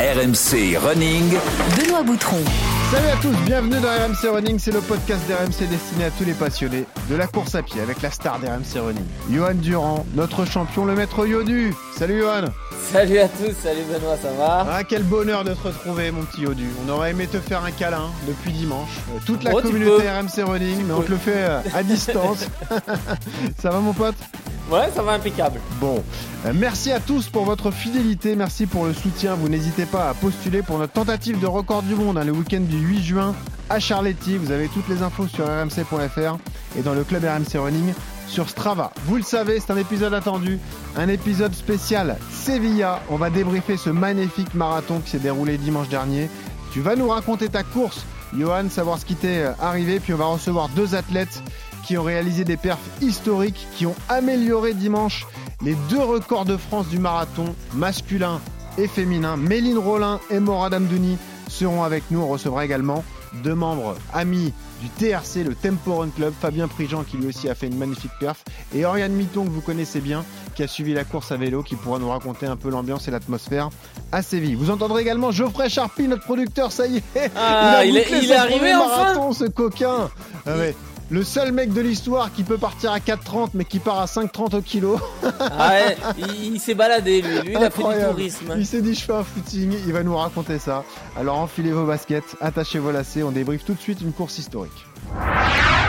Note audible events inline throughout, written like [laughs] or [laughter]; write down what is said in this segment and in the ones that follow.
RMC Running. Benoît Boutron. Salut à tous, bienvenue dans RMC Running, c'est le podcast d'RMC destiné à tous les passionnés de la course à pied avec la star d'RMC Running. Johan Durand, notre champion, le maître Yodu. Salut Johan Salut à tous, salut Benoît, ça va? Ah quel bonheur de te retrouver mon petit Yodu. On aurait aimé te faire un câlin depuis dimanche. Euh, toute la Oh, communauté. RMC Running, Tu mais on te le fait euh, à distance. [laughs] Ça va mon pote? Ouais, ça va impeccable. Bon, euh, merci à tous pour votre fidélité, merci pour le soutien. Vous n'hésitez pas à postuler pour notre tentative de record du monde hein, le week-end du 8 juin à Charletti. Vous avez toutes les infos sur rmc.fr et dans le club RMC Running sur Strava. Vous le savez, c'est un épisode attendu, un épisode spécial Sevilla. On va débriefer ce magnifique marathon qui s'est déroulé dimanche dernier. Tu vas nous raconter ta course, Johan, savoir ce qui t'est euh, arrivé, puis on va recevoir deux athlètes qui ont réalisé des perfs historiques, qui ont amélioré dimanche les deux records de France du marathon masculin et féminin. Méline Rollin et Morad Amdouni seront avec nous. On recevra également deux membres amis du TRC, le Tempo Run Club, Fabien Prigent qui lui aussi a fait une magnifique perf, et Oriane Mitton que vous connaissez bien, qui a suivi la course à vélo, qui pourra nous raconter un peu l'ambiance et l'atmosphère à Séville. Vous entendrez également Geoffrey Charpie, notre producteur, ça y est, Ah, il est- il est arrivé enfin marathon, ce coquin. Ah ouais. Le seul mec de l'histoire qui peut partir à 4,30 mais qui part à 5,30 au kilo. Ah ouais, il, il s'est baladé lui, lui il a fait du tourisme. Il s'est dit je fais un footing, il va nous raconter ça. Alors enfilez vos baskets, attachez vos lacets, on débriefe tout de suite une course historique.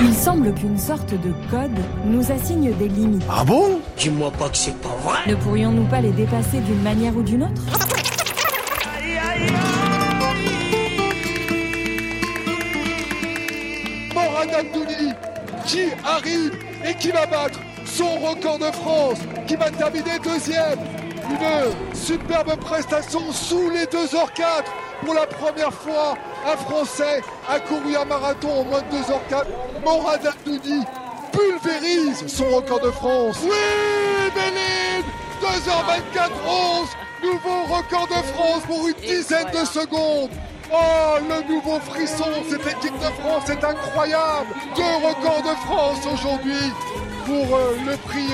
Il semble qu'une sorte de code nous assigne des limites. Ah bon? Dis-moi pas que c'est pas vrai. Ne pourrions-nous pas les dépasser d'une manière ou d'une autre? Qui arrive et qui va battre son record de France, qui va terminer deuxième. Une superbe prestation sous les 2h04 pour la première fois. Un Français a couru un marathon en moins de 2h04. Morad Abdouli pulvérise son record de France. Oui, Béline 2h24 11 Nouveau record de France pour une dizaine de secondes Oh, le nouveau frisson, cette équipe de France est incroyable Deux records de France aujourd'hui pour euh, le prix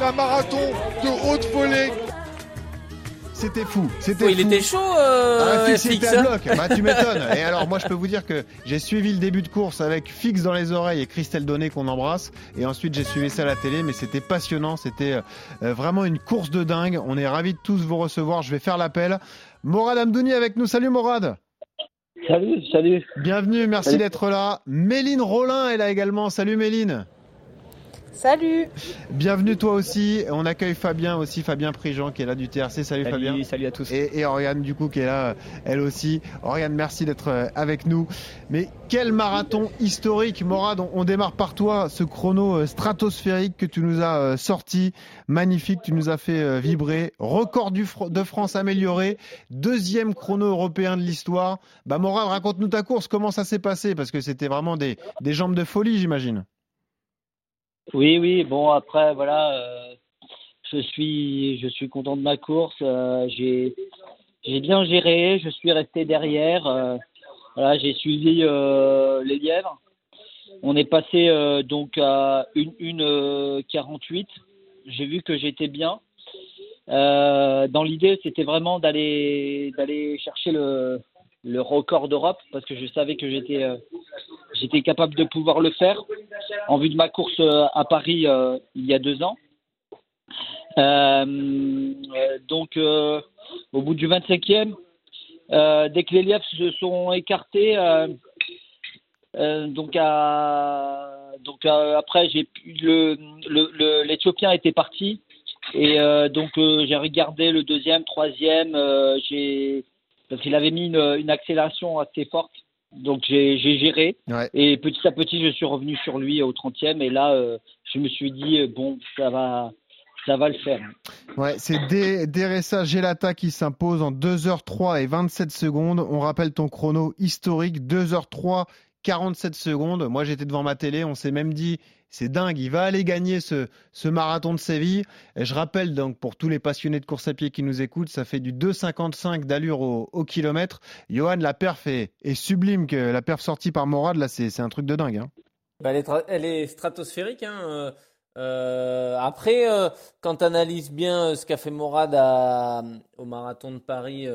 d'un marathon de haute volée. C'était fou, c'était Oh, il fou. était chaud, euh, Ah, Fix FX, était à hein. bloc. Bah, tu m'étonnes. [laughs] Et alors, moi, je peux vous dire que j'ai suivi le début de course avec Fix dans les oreilles et Christelle Donné qu'on embrasse. Et ensuite, j'ai suivi ça à la télé, mais c'était passionnant. C'était euh, vraiment une course de dingue. On est ravis de tous vous recevoir. Je vais faire l'appel. Morad Amdouni avec nous. Salut Morad. Salut, salut. Bienvenue, merci d'être là. Méline Rollin est là également. Salut Méline. Salut Bienvenue toi aussi. On accueille Fabien aussi, Fabien Prigent qui est là du TRC. Salut, Fabien. salut à tous. Et, et Oriane du coup qui est là, euh, elle aussi. Oriane, merci d'être euh, avec nous. Mais quel marathon historique, Morad. On, on démarre par toi, ce chrono euh, stratosphérique que tu nous as sorti, magnifique, tu nous as fait vibrer. Record du Fr- de France amélioré, deuxième chrono européen de l'histoire. Bah Morad, raconte-nous ta course. Comment ça s'est passé? Parce que c'était vraiment des, des jambes de folie, j'imagine. Oui, oui, bon, après, voilà, euh, je, suis, je suis content de ma course. euh, j'ai, bien géré, je suis resté derrière. euh, voilà, j'ai suivi les lièvres. On est passé donc à une, une euh, 48. J'ai vu que j'étais bien. Dans l'idée, c'était vraiment d'aller chercher le, le record d'Europe parce que je savais que j'étais euh, j'étais capable de pouvoir le faire en vue de ma course euh, à Paris euh, il y a deux ans. Donc, au bout du 25e, euh, dès que les lièvres se sont écartés, donc, à, donc après, j'ai le, l'Éthiopien était parti. Et donc, j'ai regardé le deuxième, troisième, j'ai, parce qu'il avait mis une, une accélération assez forte. Donc, j'ai, géré. Ouais. Et petit à petit, je suis revenu sur lui au 30e. Et là, euh, je me suis dit, euh, bon, ça va, ça va le faire. Ouais, c'est Deresa Gelata qui s'impose en 2h03 et 27 secondes. On rappelle ton chrono historique, 2h03, 47 secondes. Moi, j'étais devant ma télé, on s'est même dit, c'est dingue, il va aller gagner ce, ce marathon de Séville. Je rappelle donc pour tous les passionnés de course à pied qui nous écoutent, ça fait du 2,55 d'allure au, au kilomètre. Johan, la perf est, sublime, que la perf sortie par Morad, là, c'est un truc de dingue. hein. Bah, elle, est stratosphérique. Hein. euh, euh, après, euh, quand tu analyses bien ce qu'a fait Morad au marathon de Paris,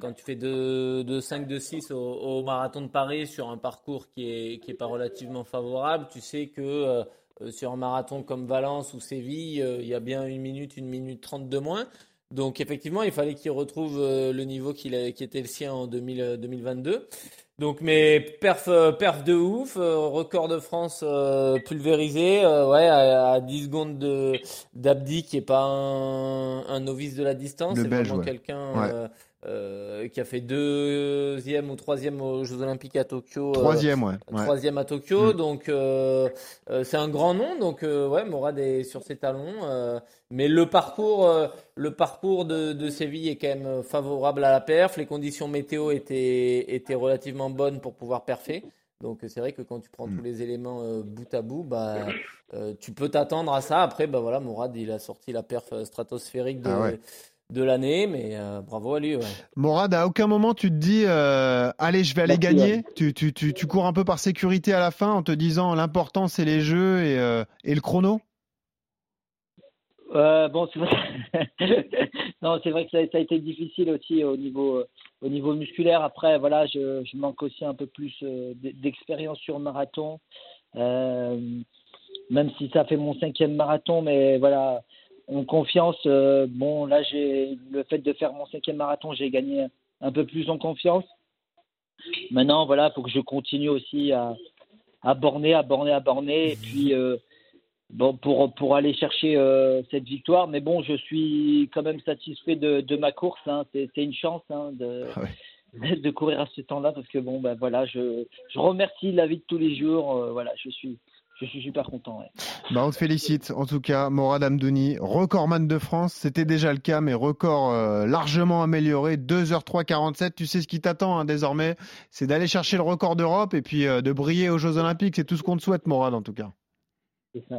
quand tu fais 2, 5, 2, 6 au, marathon de Paris sur un parcours qui est, qui est pas relativement favorable, tu sais que sur un marathon comme Valence ou Séville, il y a bien une minute, une minute trente de moins. Donc effectivement, il fallait qu'il retrouve le niveau qui était le sien en 2022. Donc, mais perf, euh, perf de ouf, euh, record de France euh, pulvérisé, ouais, à, 10 secondes de d'Abdi qui est pas un, un, novice de la distance, c'est vraiment quelqu'un euh, qui a fait deuxième ou troisième aux Jeux Olympiques à Tokyo. Euh, troisième, ouais. Troisième à Tokyo, mm. donc euh, c'est un grand nom. Donc ouais, Morad est sur ses talons, mais le parcours, le parcours de, de, Séville est quand même favorable à la perf. Les conditions météo étaient étaient relativement bonnes pour pouvoir perfer. Donc c'est vrai que quand tu prends mm. tous les éléments bout à bout, bah tu peux t'attendre à ça. Après, bah voilà, Morad il a sorti la perf stratosphérique de. Ah de l'année, mais euh, bravo à lui. Morad, à aucun moment tu te dis euh, allez, je vais aller gagner. Tu, tu, tu, tu, cours un peu par sécurité à la fin en te disant l'important c'est les jeux et, euh, et le chrono? bon, c'est vrai. [laughs] non, c'est vrai que ça, a été difficile aussi au niveau au niveau musculaire. Après, voilà, je, je manque aussi un peu plus d'expérience sur marathon. même si ça fait mon cinquième marathon, mais voilà, en confiance. Euh, bon, là, j'ai le fait de faire mon cinquième marathon, j'ai gagné un peu plus en confiance. Maintenant, voilà, il faut que je continue aussi à, à borner, à borner, à borner, et puis euh, bon, pour, pour aller chercher euh, cette victoire. Mais bon, je suis quand même satisfait de, de ma course. Hein. C'est, une chance hein, de, ah [laughs] de courir à ce temps-là, parce que bon, ben voilà, je, je remercie la vie de tous les jours. voilà, je suis je suis super content. Bah, on te félicite. En tout cas, Morad Amdouni, recordman de France. C'était déjà le cas, mais record euh, largement amélioré. 2h3 47. Tu sais ce qui t'attend hein, désormais. C'est d'aller chercher le record d'Europe et puis euh, de briller aux Jeux Olympiques. C'est tout ce qu'on te souhaite, Morad, en tout cas.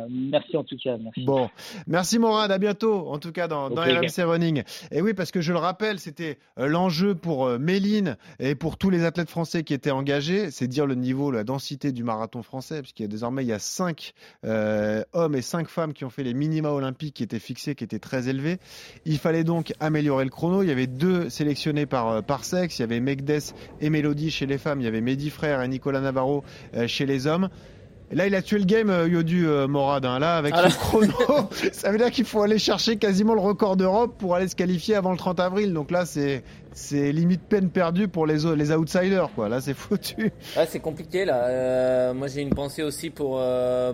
Merci en tout cas. Merci. Bon, merci Morad, à bientôt en tout cas dans, dans RMC Running. Et oui, parce que je le rappelle, c'était euh, l'enjeu pour euh, Méline et pour tous les athlètes français qui étaient engagés, c'est dire le niveau, la densité du marathon français, puisqu'il y a désormais il y a 5 euh, hommes et 5 femmes qui ont fait les minima olympiques qui étaient fixés, qui étaient très élevés. Il fallait donc améliorer le chrono. Il y avait deux sélectionnés par, par sexe. Il y avait Megdes et Mélodie chez les femmes. Il y avait Mehdi Frère et Nicolas Navarro chez les hommes. Là, il a tué le game, euh, Yodu euh, Morad. Hein. Là, avec ah, chrono, [laughs] [laughs] ça veut dire qu'il faut aller chercher quasiment le record d'Europe pour aller se qualifier avant le 30 avril. Donc là, c'est c'est limite peine perdue pour les les outsiders. Quoi. Là, c'est foutu. c'est compliqué là. Euh, moi, j'ai une pensée aussi pour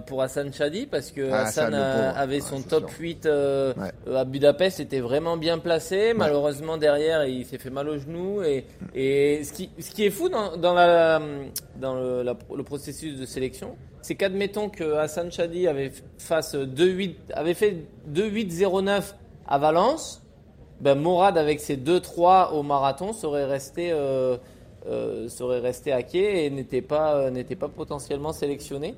pour Hassan Chadi parce que ah, Hassan avait son top 8 à Budapest, était vraiment bien placé. Malheureusement, derrière, il s'est fait mal au genou. Et, et ce qui ce qui est fou dans, dans la dans le, le processus de sélection c'est qu'admettons que Hassan Chadi avait, avait fait 2-8-0-9 à Valence, ben Morad avec ses 2-3 au marathon serait resté, euh, euh, serait resté à quai et n'était pas, n'était pas potentiellement sélectionné.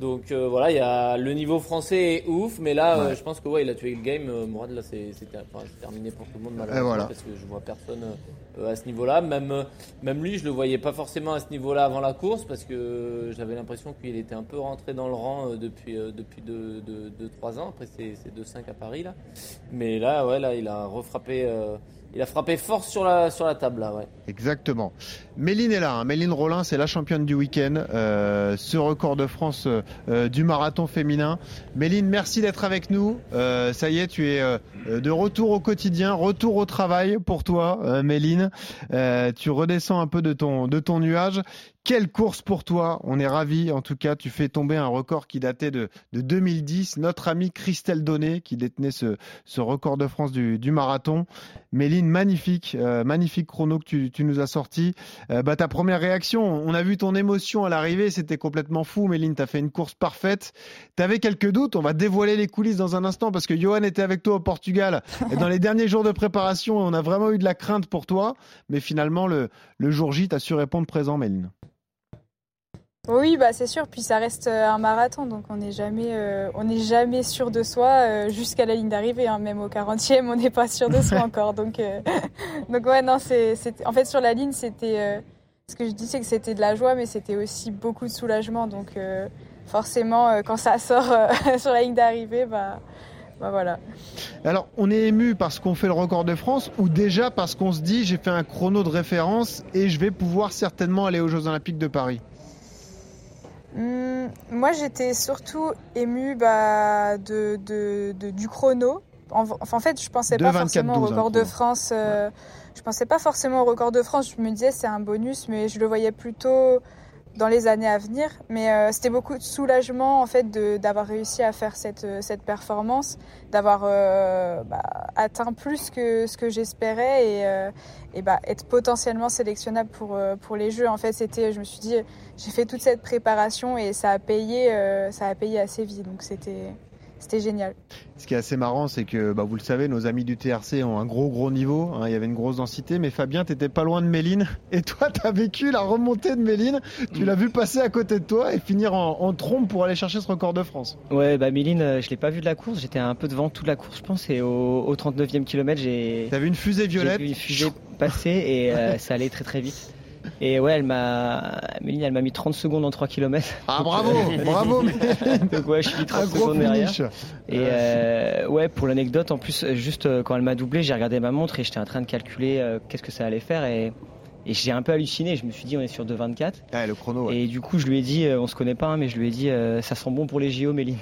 Donc euh, voilà, il y a le niveau français est ouf, mais là, euh, je pense que ouais, il a tué le game. Euh, Mourad, là, c'est terminé pour tout le monde malheureusement parce que je vois personne à ce niveau-là. Même même lui, je le voyais pas forcément à ce niveau-là avant la course parce que j'avais l'impression qu'il était un peu rentré dans le rang depuis depuis 2-3 deux, deux, ans. Après, c'est 2-5 à Paris là, mais là, ouais, là, il a refrappé il a frappé fort sur la, sur la table là, ouais. Exactement. Méline est là, hein. Méline Rollin, c'est la championne du week-end. Euh, ce record de France euh, du marathon féminin. Méline, merci d'être avec nous. Euh, ça y est, tu es de retour au quotidien, retour au travail pour toi, Méline. tu redescends un peu de ton, nuage. Quelle course pour toi On est ravis. En tout cas, tu fais tomber un record qui datait de, de 2010. Notre amie Christelle Donné, qui détenait ce, record de France du, marathon. Méline, magnifique, euh, magnifique chrono que tu, nous as sorti. Euh, bah, ta première réaction, on a vu ton émotion à l'arrivée, c'était complètement fou. Méline, tu as fait une course parfaite. Tu avais quelques doutes. On va dévoiler les coulisses dans un instant parce que Johan était avec toi au Portugal. [laughs] Et dans les derniers jours de préparation, on a vraiment eu de la crainte pour toi. Mais finalement, le, le jour J, tu as su répondre présent, Méline. Oui, bah c'est sûr. Puis ça reste euh, un marathon, donc on n'est jamais, euh, on n'est jamais sûr de soi euh, jusqu'à la ligne d'arrivée. Hein. Même au 40e, [laughs] on n'est pas sûr de soi encore. Donc, [laughs] donc ouais, non, c'est, en fait sur la ligne, c'était, ce que je dis, c'est que c'était de la joie, mais c'était aussi beaucoup de soulagement. Donc forcément, quand ça sort sur la ligne d'arrivée, bah bah, voilà. Alors, on est ému parce qu'on fait le record de France ou déjà parce qu'on se dit j'ai fait un chrono de référence et je vais pouvoir certainement aller aux Jeux Olympiques de Paris? Hmm, Moi, j'étais surtout ému bah, de, du chrono. En, en fait, je pensais pas forcément au record de France. Euh, je pensais pas forcément au record de France. Je me disais c'est un bonus, mais je le voyais plutôt dans les années à venir. Mais euh, c'était beaucoup de soulagement en fait d'avoir réussi à faire cette, euh, cette performance, d'avoir euh, bah, atteint plus que ce que j'espérais et, et bah, être potentiellement sélectionnable pour, pour les Jeux. En fait, c'était, je me suis dit, j'ai fait toute cette préparation et ça a payé, ça a payé assez vite. Donc c'était c'était génial. Ce qui est assez marrant, c'est que bah, vous le savez, nos amis du TRC ont un gros gros niveau. Hein. il y avait une grosse densité, mais Fabien, t'étais pas loin de Méline. Et toi, tu as vécu la remontée de Méline. Tu l'as vu passer à côté de toi et finir en, trompe pour aller chercher ce record de France. Ouais, bah Méline, euh, je l'ai pas vu de la course. J'étais un peu devant toute la course, je pense. Et au, 39e kilomètre, j'ai. T'as vu une fusée violette J'ai vu une fusée passer et euh, ça allait très très vite. Et ouais, elle m'a, Méline, elle m'a mis 30 secondes en 3 km. Ah bravo, bravo. [laughs] Donc ouais, je suis 30 secondes derrière. Et euh, ouais, pour l'anecdote, en plus, juste euh, quand elle m'a doublé, j'ai regardé ma montre et j'étais en train de calculer euh, qu'est-ce que ça allait faire et et j'ai un peu halluciné, je me suis dit on est sur 2,24. Ah, le chrono. Et du coup je lui ai dit, on se connaît pas, hein, mais je lui ai dit ça sent bon pour les JO, Méline.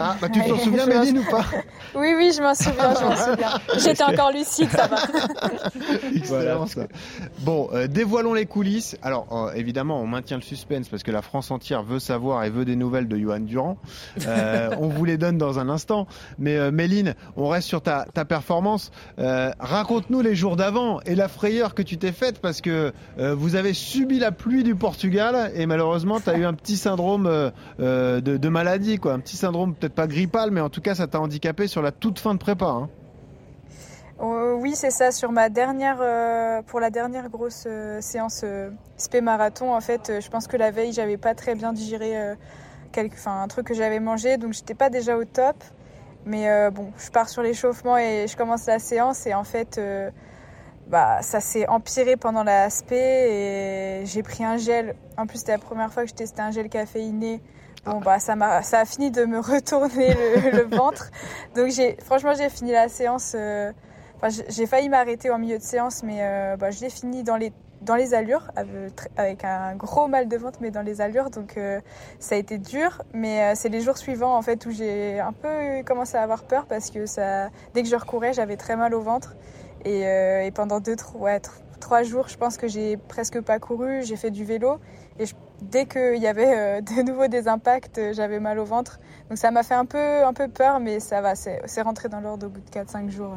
Ah, bah tu t'en souviens, Méline, ou pas [laughs] Oui, oui, je m'en souviens, je m'en souviens. J'étais encore lucide, ça va. [laughs] Excellent, Bon, euh, dévoilons les coulisses. Alors, euh, évidemment, on maintient le suspense parce que la France entière veut savoir et veut des nouvelles de Johan Durand. Euh, on vous les donne dans un instant. Mais Méline, on reste sur ta, ta performance. Raconte-nous les jours d'avant et la frayeur que tu t'es faite parce que vous avez subi la pluie du Portugal et malheureusement, tu as eu un petit syndrome de, de maladie, quoi. Un petit syndrome peut-être pas grippal, mais en tout cas, ça t'a handicapé sur la toute fin de prépa. Hein. Euh, oui, c'est ça. Sur ma dernière, euh, pour la dernière grosse euh, séance spé marathon, en fait, je pense que la veille, j'avais pas très bien digéré quelque, un truc que j'avais mangé, donc j'étais pas déjà au top. Mais bon, je pars sur l'échauffement et je commence la séance et en fait, bah, ça s'est empiré pendant la spé et j'ai pris un gel. En plus, c'était la première fois que je testais un gel caféiné Bon, bah, ça, a, ça a fini de me [laughs] retourner le, ventre. Donc, j'ai, franchement, j'ai fini la séance. Euh, j'ai failli m'arrêter en milieu de séance, mais euh, bah, je l'ai fini dans les, dans les allures, avec un gros mal de ventre, mais dans les allures. Donc, euh, ça a été dur. Mais c'est les jours suivants, en fait, où j'ai un peu commencé à avoir peur parce que ça, dès que je recourais, j'avais très mal au ventre. Et, et pendant deux, trois, trois jours, je pense que j'ai presque pas couru. J'ai fait du vélo. Et dès qu'il y avait euh, [laughs] de nouveau des impacts, euh, j'avais mal au ventre. Donc ça m'a fait un peu, un peu peur, mais ça va, c'est rentré dans l'ordre au bout de 4-5 jours.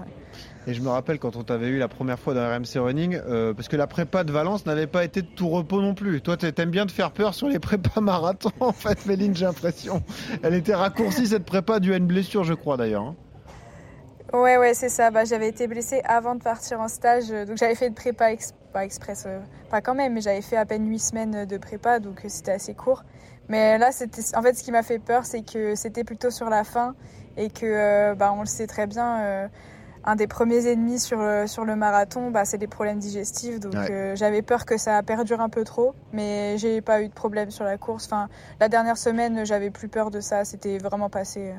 Et je me rappelle quand on t'avait eu la première fois dans RMC Running, euh, parce que la prépa de Valence n'avait pas été de tout repos non plus. Toi, t'aimes bien te faire peur sur les prépas marathons, [laughs] en fait, Méline, j'ai l'impression. Elle était raccourcie, cette prépa, due à une blessure, je crois d'ailleurs. Ouais, ouais, c'est ça. Bah, j'avais été blessée avant de partir en stage, donc j'avais fait de prépa pas express, euh, pas quand même, mais j'avais fait à peine 8 semaines de prépa, donc euh, c'était assez court. Mais là, c'était, en fait, ce qui m'a fait peur, c'est que c'était plutôt sur la fin et que, euh, bah, on le sait très bien, un des premiers ennemis sur, sur le marathon, bah, c'est les problèmes digestifs. Donc j'avais peur que ça perdure un peu trop, mais j'ai pas eu de problème sur la course. Enfin, la dernière semaine, j'avais plus peur de ça. C'était vraiment passé.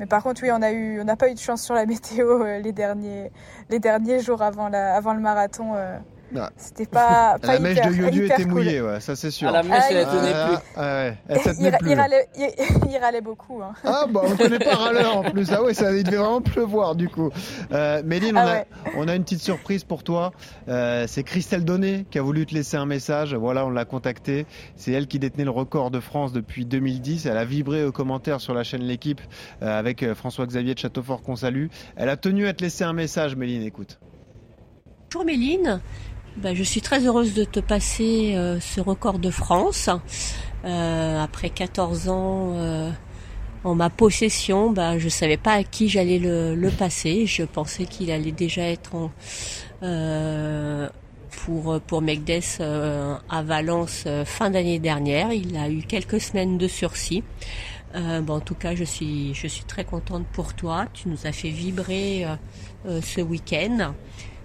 Mais par contre, oui, on n'a pas eu de chance sur la [laughs] météo les derniers, les derniers jours avant le marathon. C'était pas, [laughs] pas La mèche de Yodu était mouillée, ouais, ça c'est sûr. Ah, la mèche, elle tenait plus. Ah, [laughs] il, plus. Il, râlait, beaucoup. Hein. Ah, bah, on connaît pas [laughs] râleur en plus. Ah, ouais, ça, il devait vraiment pleuvoir du coup. Euh, Méline, on, ah a, on a une petite surprise pour toi. Euh, c'est Christelle Donné qui a voulu te laisser un message. Voilà, on l'a contactée. C'est elle qui détenait le record de France depuis 2010. Elle a vibré aux commentaires sur la chaîne L'équipe euh, avec François-Xavier de Châteaufort qu'on salue. Elle a tenu à te laisser un message, Méline, écoute. Bonjour Méline, ben, je suis très heureuse de te passer euh, ce record de France. Euh, après 14 ans euh, en ma possession, ben, je savais pas à qui j'allais le, passer. Je pensais qu'il allait déjà être en, pour pour Megdes à Valence fin d'année dernière. Il a eu quelques semaines de sursis. Bon, en tout cas, je suis je suis très contente pour toi. Tu nous as fait vibrer ce week-end.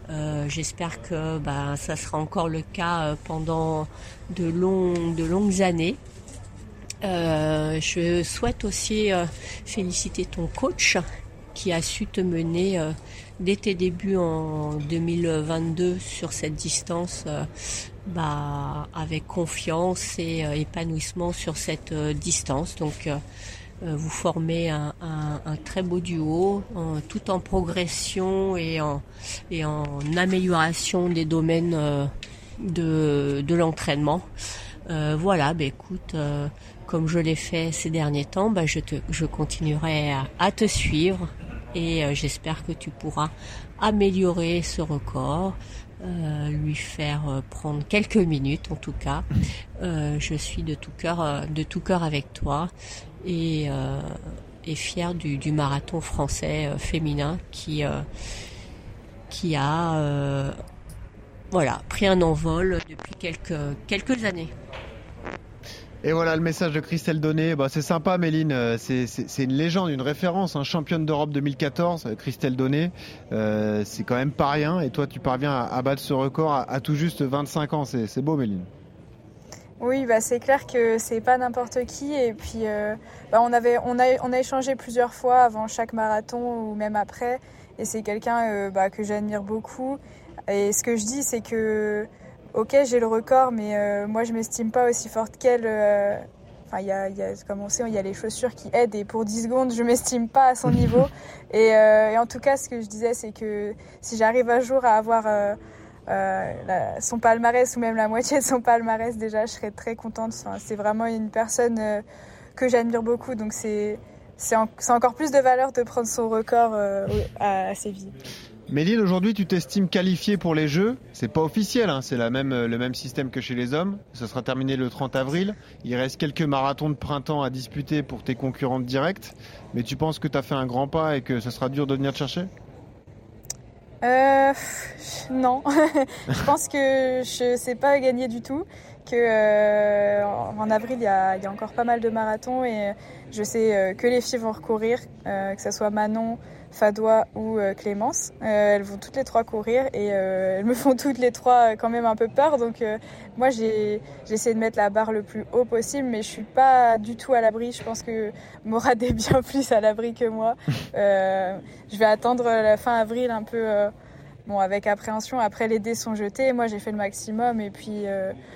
Euh, j'espère que bah, ça sera encore le cas euh, pendant de, longues, années. Euh, je souhaite aussi féliciter ton coach qui a su te mener dès tes débuts en 2022 sur cette distance bah, avec confiance et épanouissement sur cette distance. Donc vous formez un, très beau duo, tout en progression et en, et en amélioration des domaines de, de l'entraînement. Euh, voilà, bah, écoute, euh, comme je l'ai fait ces derniers temps, bah, je, te, je continuerai à, te suivre et euh, j'espère que tu pourras améliorer ce record, lui faire prendre quelques minutes en tout cas. je suis de tout cœur, avec toi et, fier du, marathon français féminin qui a voilà, pris un envol depuis quelques années. Et voilà le message de Christelle Donné. Bah, c'est sympa, Méline. Euh, c'est une légende, une référence. Hein. Championne d'Europe 2014, euh, Christelle Donné. Euh, c'est quand même pas rien. Et toi, tu parviens à, battre ce record à, tout juste 25 ans. C'est beau, Méline. Oui, bah, c'est clair que c'est pas n'importe qui. Et puis, bah, on, avait, on, a, on a échangé plusieurs fois avant chaque marathon ou même après. Et c'est quelqu'un bah, que j'admire beaucoup. Et ce que je dis, c'est que, ok, j'ai le record, mais euh, moi, je m'estime pas aussi forte qu'elle. Euh, enfin, il y a, y a, comme on sait, il y a les chaussures qui aident, et pour 10 secondes, je m'estime pas à son [laughs] niveau. Et, euh, et, en tout cas, ce que je disais, c'est que si j'arrive un jour à avoir la, son palmarès ou même la moitié de son palmarès, déjà, je serais très contente. Enfin, c'est vraiment une personne que j'admire beaucoup, donc c'est c'est encore plus de valeur de prendre son record à, à Séville. Méline, aujourd'hui, tu t'estimes qualifié pour les Jeux. C'est pas officiel, hein. c'est même, euh, le même système que chez les hommes. Ça sera terminé le 30 avril. Il reste quelques marathons de printemps à disputer pour tes concurrentes directes. Mais tu penses que tu as fait un grand pas et que ce sera dur de venir te chercher? Euh, non, [laughs] je pense que je sais pas gagner du tout. Que euh, en avril il y, a, encore pas mal de marathons et je sais que les filles vont recourir, que ce soit Manon, Fadois ou euh, Clémence. Euh, elles vont toutes les trois courir et euh, elles me [laughs] font toutes les trois quand même un peu peur. Donc moi j'ai essayé de mettre la barre le plus haut possible, mais je suis pas du tout à l'abri. Je pense que Morad [laughs] est bien plus à l'abri que moi. je vais attendre la fin avril un peu. Bon, avec appréhension, après les dés sont jetés, moi j'ai fait le maximum et puis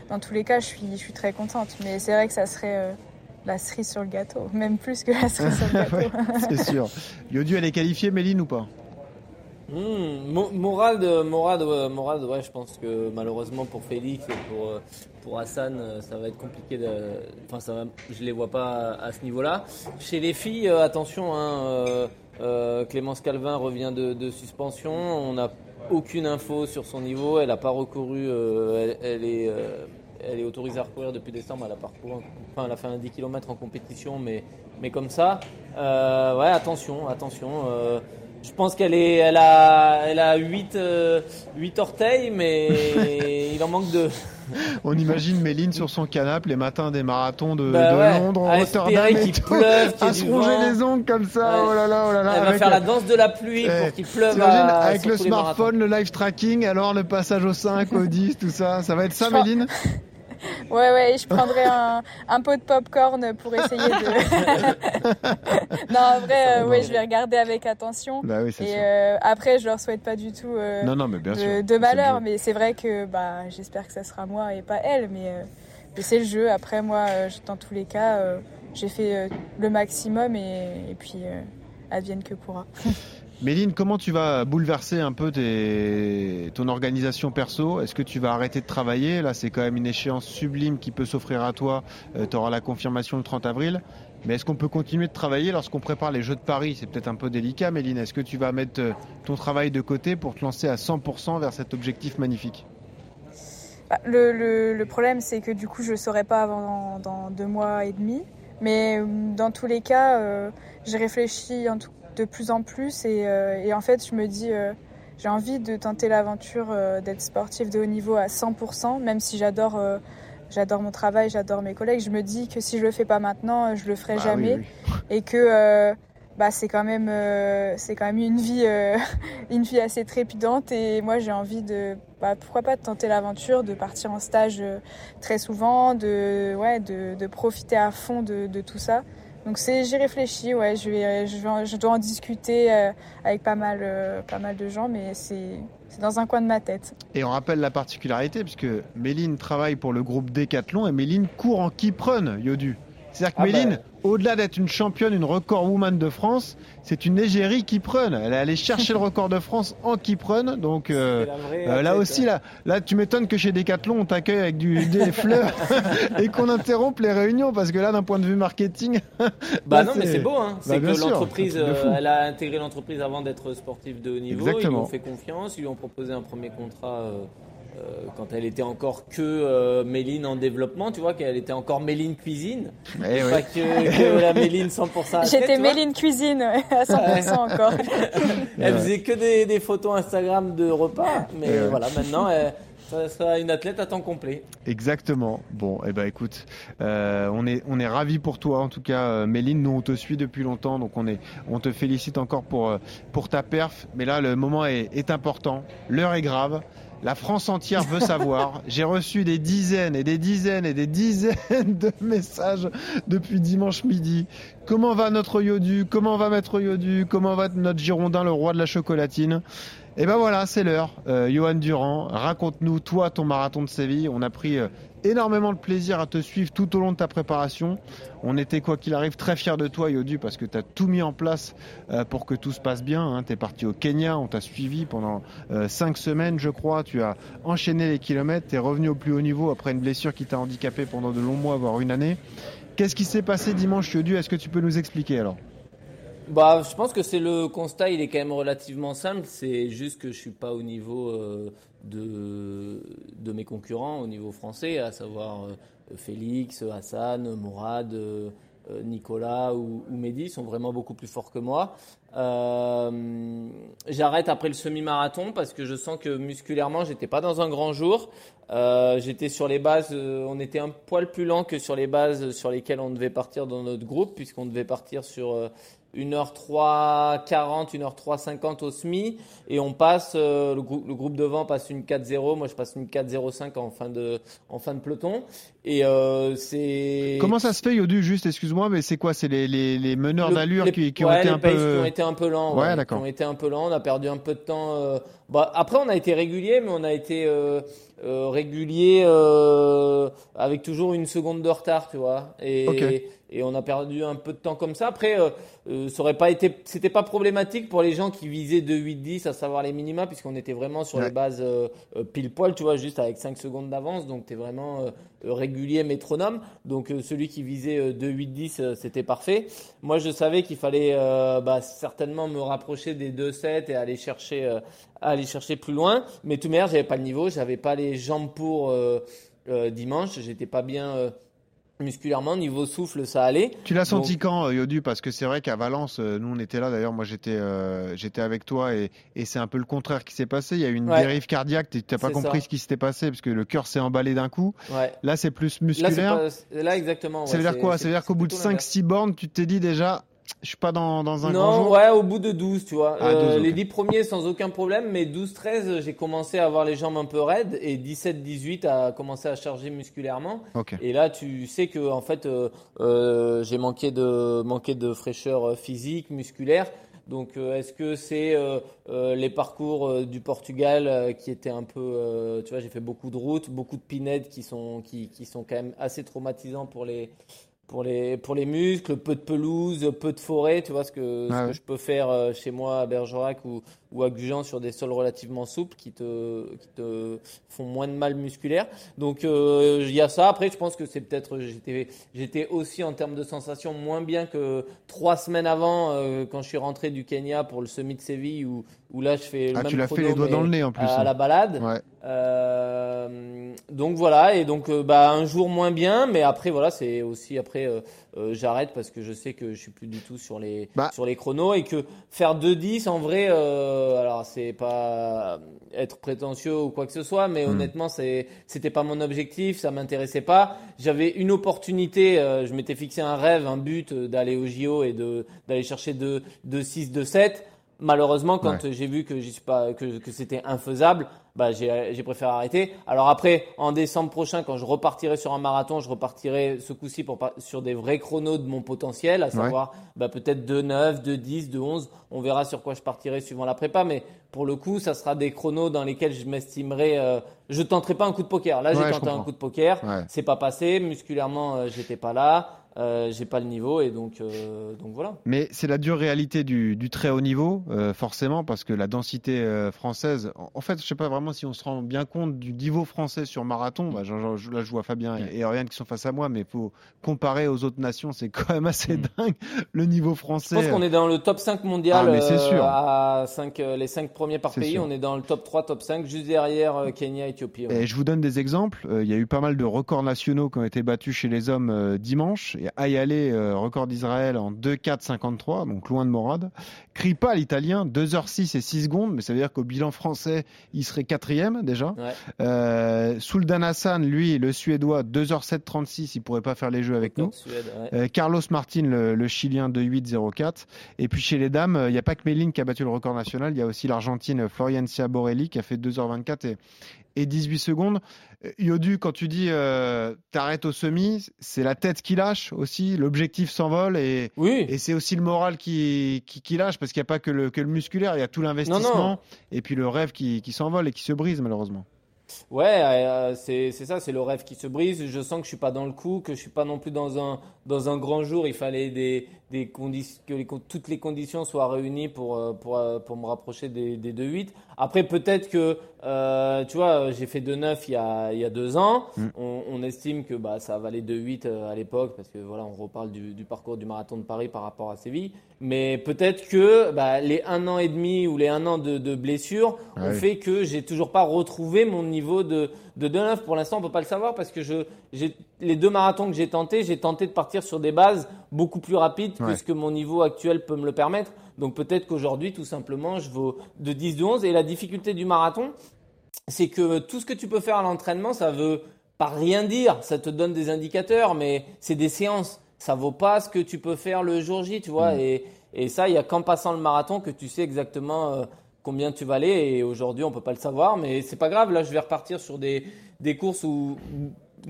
dans tous les cas je suis, je suis très contente. Mais c'est vrai que ça serait la cerise sur le gâteau, [laughs] même plus que la cerise sur le gâteau. [laughs] c'est sûr. Yodu, elle est qualifiée, Méline ou pas? Mmh, Morad, Morad, ouais, je pense que malheureusement pour Félix et pour, euh, pour Hassan, euh, ça va être compliqué. De, enfin, ça va, je les vois pas à, ce niveau-là. Chez les filles, euh, attention, hein, Clémence Calvin revient de, suspension. On n'a aucune info sur son niveau. Elle n'a pas recouru. elle, est elle est autorisée à recourir depuis décembre. Elle a, parcouru, enfin, elle a fait un 10 km en compétition, mais, mais comme ça. Euh, ouais, attention, attention. Euh, je pense qu'elle est, elle a, elle a 8, 8 euh, orteils, mais [laughs] il en manque deux. [laughs] On imagine Méline sur son canapé les matins des marathons de, bah Londres, en Rotterdam et tout, pleuve, à se ronger les ongles comme ça. Oh là là, oh là là. Elle va faire la danse de la pluie pour qu'il pleuve. avec le smartphone, le live tracking, alors le passage au 5, au 10, tout ça, ça va être ça, Méline? [laughs] Ouais, ouais, je prendrais un, un pot de popcorn pour essayer de. [laughs] non, en vrai, euh, ouais, je vais regarder avec attention. Bah oui, et euh, après, je leur souhaite pas du tout euh, non, non, mais bien de, sûr. de malheur, mais c'est vrai que bah, j'espère que ça sera moi et pas elle. Mais, mais c'est le jeu. Après, moi, dans tous les cas, j'ai fait le maximum et, et puis advienne que pourra. [laughs] Méline, comment tu vas bouleverser un peu ton organisation perso? Est-ce que tu vas arrêter de travailler? Là, c'est quand même une échéance sublime qui peut s'offrir à toi. Euh, tu auras la confirmation le 30 avril. Mais est-ce qu'on peut continuer de travailler lorsqu'on prépare les Jeux de Paris? C'est peut-être un peu délicat, Méline. Est-ce que tu vas mettre euh, ton travail de côté pour te lancer à 100% vers cet objectif magnifique? Bah, le, problème, c'est que du coup, je ne saurai pas avant dans, deux mois et demi. Mais euh, dans tous les cas, j'ai réfléchi en tout de plus en plus. Euh, et, en fait, je me dis, euh, j'ai envie de tenter l'aventure euh, d'être sportif de haut niveau à 100%, même si j'adore j'adore mon travail, j'adore mes collègues. Je me dis que si je le fais pas maintenant, je le ferai bah jamais. [laughs] Et que bah, c'est quand même c'est quand même une vie [laughs] une vie assez trépidante et moi j'ai envie de bah, pourquoi pas de tenter l'aventure de partir en stage très souvent de ouais de, de profiter à fond de, de tout ça Donc c'est, j'y réfléchis, ouais, je, vais, je, dois en discuter avec pas mal, pas mal de gens, mais c'est, c'est dans un coin de ma tête. Et on rappelle la particularité, puisque Méline travaille pour le groupe Decathlon et Méline court en Kiprun, Yodu. C'est-à-dire que ah Méline, bah. au-delà d'être une championne, une record woman de France, c'est une égérie qui prenne. Elle est allée chercher le [laughs] record de France en qui prenne. Donc euh, euh, là aussi, là, là, tu m'étonnes que chez Decathlon, on t'accueille avec du, des [laughs] fleurs et qu'on interrompe les réunions parce que là, d'un point de vue marketing. [laughs] bah non, mais c'est beau. Hein. C'est bah, que l'entreprise, euh, elle a intégré l'entreprise avant d'être sportive de haut niveau. Ils lui ont fait confiance, ils lui ont proposé un premier contrat. Euh, quand elle était encore que euh, Méline en développement, tu vois, qu'elle était encore Méline cuisine, eh pas que, [laughs] la Méline 100%. J'étais Méline cuisine à 100% encore. [laughs] elle faisait que des, photos Instagram de repas, mais voilà, maintenant. Elle, ça sera une athlète à temps complet. Exactement. Bon, eh ben écoute, euh, on est on est ravi pour toi en tout cas, Méline. Nous on te suit depuis longtemps, donc on est on te félicite encore pour pour ta perf. Mais là le moment est, est important, l'heure est grave. La France entière veut savoir. [laughs] J'ai reçu des dizaines et des dizaines et des dizaines de messages depuis dimanche midi. Comment va notre Yodu? Comment va Maître Yodu? Comment va notre Girondin, le roi de la chocolatine? Et ben voilà, c'est l'heure. Euh, Johan Durand, raconte-nous, toi, ton marathon de Séville. On a pris euh, énormément de plaisir à te suivre tout au long de ta préparation. On était, quoi qu'il arrive, très fiers de toi, Yodu, parce que tu as tout mis en place euh, pour que tout se passe bien. Hein. Tu es parti au Kenya, on t'a suivi pendant cinq semaines, je crois. Tu as enchaîné les kilomètres, tu es revenu au plus haut niveau après une blessure qui t'a handicapé pendant de longs mois, voire une année. Qu'est-ce qui s'est passé dimanche, Yodu? Est-ce que tu peux nous expliquer alors? Bah, je pense que c'est le constat, il est quand même relativement simple. C'est juste que je suis pas au niveau euh, de, de mes concurrents, au niveau français, à savoir euh, Félix, Hassan, Mourad, euh, Nicolas ou, ou Mehdi sont vraiment beaucoup plus forts que moi. J'arrête après le semi-marathon parce que je sens que musculairement, j'étais pas dans un grand jour. j'étais sur les bases, on était un poil plus lent que sur les bases sur lesquelles on devait partir dans notre groupe, puisqu'on devait partir sur 1h340, 1h350 au SMI et on passe euh, le, groupe, le, groupe devant passe une 4-0, moi je passe une 4-0-5 en fin de en fin de peloton. Et euh, c'est Comment ça se fait Yodu juste excuse-moi mais c'est quoi? C'est les, les, les, meneurs d'allure qui, qui, ont été un peu qui ont été un peu lents ouais, ouais qui ont été un peu lents, on a perdu un peu de temps euh... bah, après on a été régulier mais on a été euh, euh régulier avec toujours une seconde de retard, tu vois. Et et on a perdu un peu de temps comme ça. Après, euh, euh, ça aurait pas été, c'était pas problématique pour les gens qui visaient 2 8 10, à savoir les minima, puisqu'on était vraiment sur les bases euh, pile poil, tu vois, juste avec 5 secondes d'avance, donc tu es vraiment régulier métronome. Donc celui qui visait 2 8 10, c'était parfait. Moi, je savais qu'il fallait bah, certainement me rapprocher des 2 7 et aller chercher, aller chercher plus loin. Mais tout manière, j'avais pas le niveau, j'avais pas les jambes pour dimanche, j'étais pas bien musculairement, niveau souffle, ça allait. Tu l'as senti quand, euh, Yodu? Parce que c'est vrai qu'à Valence, euh, nous on était là. D'ailleurs, moi j'étais, euh, j'étais avec toi et, et c'est un peu le contraire qui s'est passé. Il y a eu une dérive cardiaque. Tu n'as pas compris ce qui s'était passé parce que le cœur s'est emballé d'un coup. Ouais. Là, c'est plus musculaire. Là, là exactement. ça veut dire quoi? Ça veut dire qu'au bout de 5-6 bornes, tu t'es dit déjà, je suis pas dans, dans un non, grand ouais, au bout de 12, tu vois. Ah, euh, Les 10 premiers sans aucun problème, mais 12-13, j'ai commencé à avoir les jambes un peu raides et 17-18 a commencé à charger musculairement. Et là, tu sais que en fait, euh, euh, j'ai manqué de manqué de fraîcheur physique, musculaire. Donc, euh, est-ce que c'est euh, euh, les parcours du Portugal qui étaient un peu, tu vois, j'ai fait beaucoup de routes, beaucoup de pinèdes qui sont qui, qui sont quand même assez traumatisants pour les pour les, pour les muscles, peu de pelouse, peu de forêt, tu vois ce que, ce que je peux faire euh, chez moi à Bergerac ou, ou Gujan sur des sols relativement souples qui te, qui te font moins de mal musculaire. Donc euh, il y a ça. Après, je pense que c'est peut-être j'étais j'étais aussi en termes de sensation moins bien que trois semaines avant euh, quand je suis rentré du Kenya pour le semi de Séville où, où là je fais le ah, même tu l'as fait les doigts dans le nez en plus. À, hein. la balade. Ouais. Euh, donc voilà et donc bah un jour moins bien, mais après voilà c'est aussi après j'arrête parce que je sais que je suis plus du tout sur les bah. sur les chronos et que faire 2-10 en vrai euh, alors c'est pas être prétentieux ou quoi que ce soit, mais hmm. honnêtement, c'est, c'était pas mon objectif, ça m'intéressait pas. J'avais une opportunité, euh, je m'étais fixé un rêve, un but euh, d'aller au JO et de, d'aller chercher 2, 2, 6, 2, 7. Malheureusement, quand j'ai vu que, pas, que, que c'était infaisable, bah, j'ai préféré arrêter. Alors après, en décembre prochain, quand je repartirai sur un marathon, je repartirai ce coup-ci sur des vrais chronos de mon potentiel, à savoir bah, peut-être de 9, de 10, de 11. On verra sur quoi je partirai suivant la prépa, mais pour le coup, ça sera des chronos dans lesquels je m'estimerai. Euh, je tenterai pas un coup de poker. Là, j'ai tenté un coup de poker, c'est pas passé. Musculairement, euh, j'étais pas là. Euh, j'ai pas le niveau et donc, euh, donc voilà. Mais c'est la dure réalité du, du très haut niveau, euh, forcément, parce que la densité française, en, fait, je sais pas vraiment si on se rend bien compte du niveau français sur marathon. Bah, là, je vois Fabien et, Oriane qui sont face à moi, mais il faut comparer aux autres nations, c'est quand même assez mm. dingue le niveau français. Je pense qu'on est dans le top 5 mondial ah, mais sûr. à 5, les 5 premiers par pays. On est dans le top 3, top 5, juste derrière Kenya, Éthiopie. Et je vous donne des exemples. Il y a eu pas mal de records nationaux qui ont été battus chez les hommes dimanche et Ayale, euh, record d'Israël en 2-4-53, donc loin de Morad. Kripa, l'italien, 2h06 et 6 secondes, mais ça veut dire qu'au bilan français, il serait quatrième déjà. Ouais. Euh, Hassan, lui, le suédois, 2h07 36, il pourrait pas faire les jeux avec nous. Euh, Carlos Martin, le, chilien, 2-8-04. Et puis chez les dames, il n'y a pas que Méline qui a battu le record national, il y a aussi l'Argentine Floriencia Borelli qui a fait 2h24 et, et 18 secondes. Yodu, quand tu dis euh, t'arrêtes au semi, c'est la tête qui lâche aussi, l'objectif s'envole et, oui. et c'est aussi le moral qui, qui, qui lâche parce qu'il n'y a pas que le, que le musculaire, il y a tout l'investissement et puis le rêve qui, qui s'envole et qui se brise malheureusement. Ouais, euh, c'est ça, c'est le rêve qui se brise. Je sens que je suis pas dans le coup, que je suis pas non plus dans un dans un grand jour. Il fallait des des conditions que les, toutes les conditions soient réunies pour euh, pour euh, pour me rapprocher des des 2-8. Après peut-être que euh, tu vois, j'ai fait 2-9 il y a il y a deux ans. Mm. On, on, estime que bah ça valait 2-8 à l'époque parce que voilà, on reparle du, du parcours du marathon de Paris par rapport à Séville. Mais peut-être que bah, les un an et demi ou les un an de, de blessure ont fait que j'ai toujours pas retrouvé mon niveau de de 2-9. Pour l'instant, on peut pas le savoir parce que je j'ai les deux marathons que j'ai tenté, j'ai tenté de partir sur des bases beaucoup plus rapides que ce que mon niveau actuel peut me le permettre. Donc peut-être qu'aujourd'hui, tout simplement, je vaux de 10 de 11. Et la difficulté du marathon, c'est que tout ce que tu peux faire à l'entraînement, ça veut pas rien dire. Ça te donne des indicateurs, mais c'est des séances. Ça vaut pas ce que tu peux faire le jour J, tu vois. Mm. Et, et ça, il y a qu'en passant le marathon que tu sais exactement euh, combien tu vas aller. Et aujourd'hui, on peut pas le savoir, mais c'est pas grave. Là, je vais repartir sur des, des courses où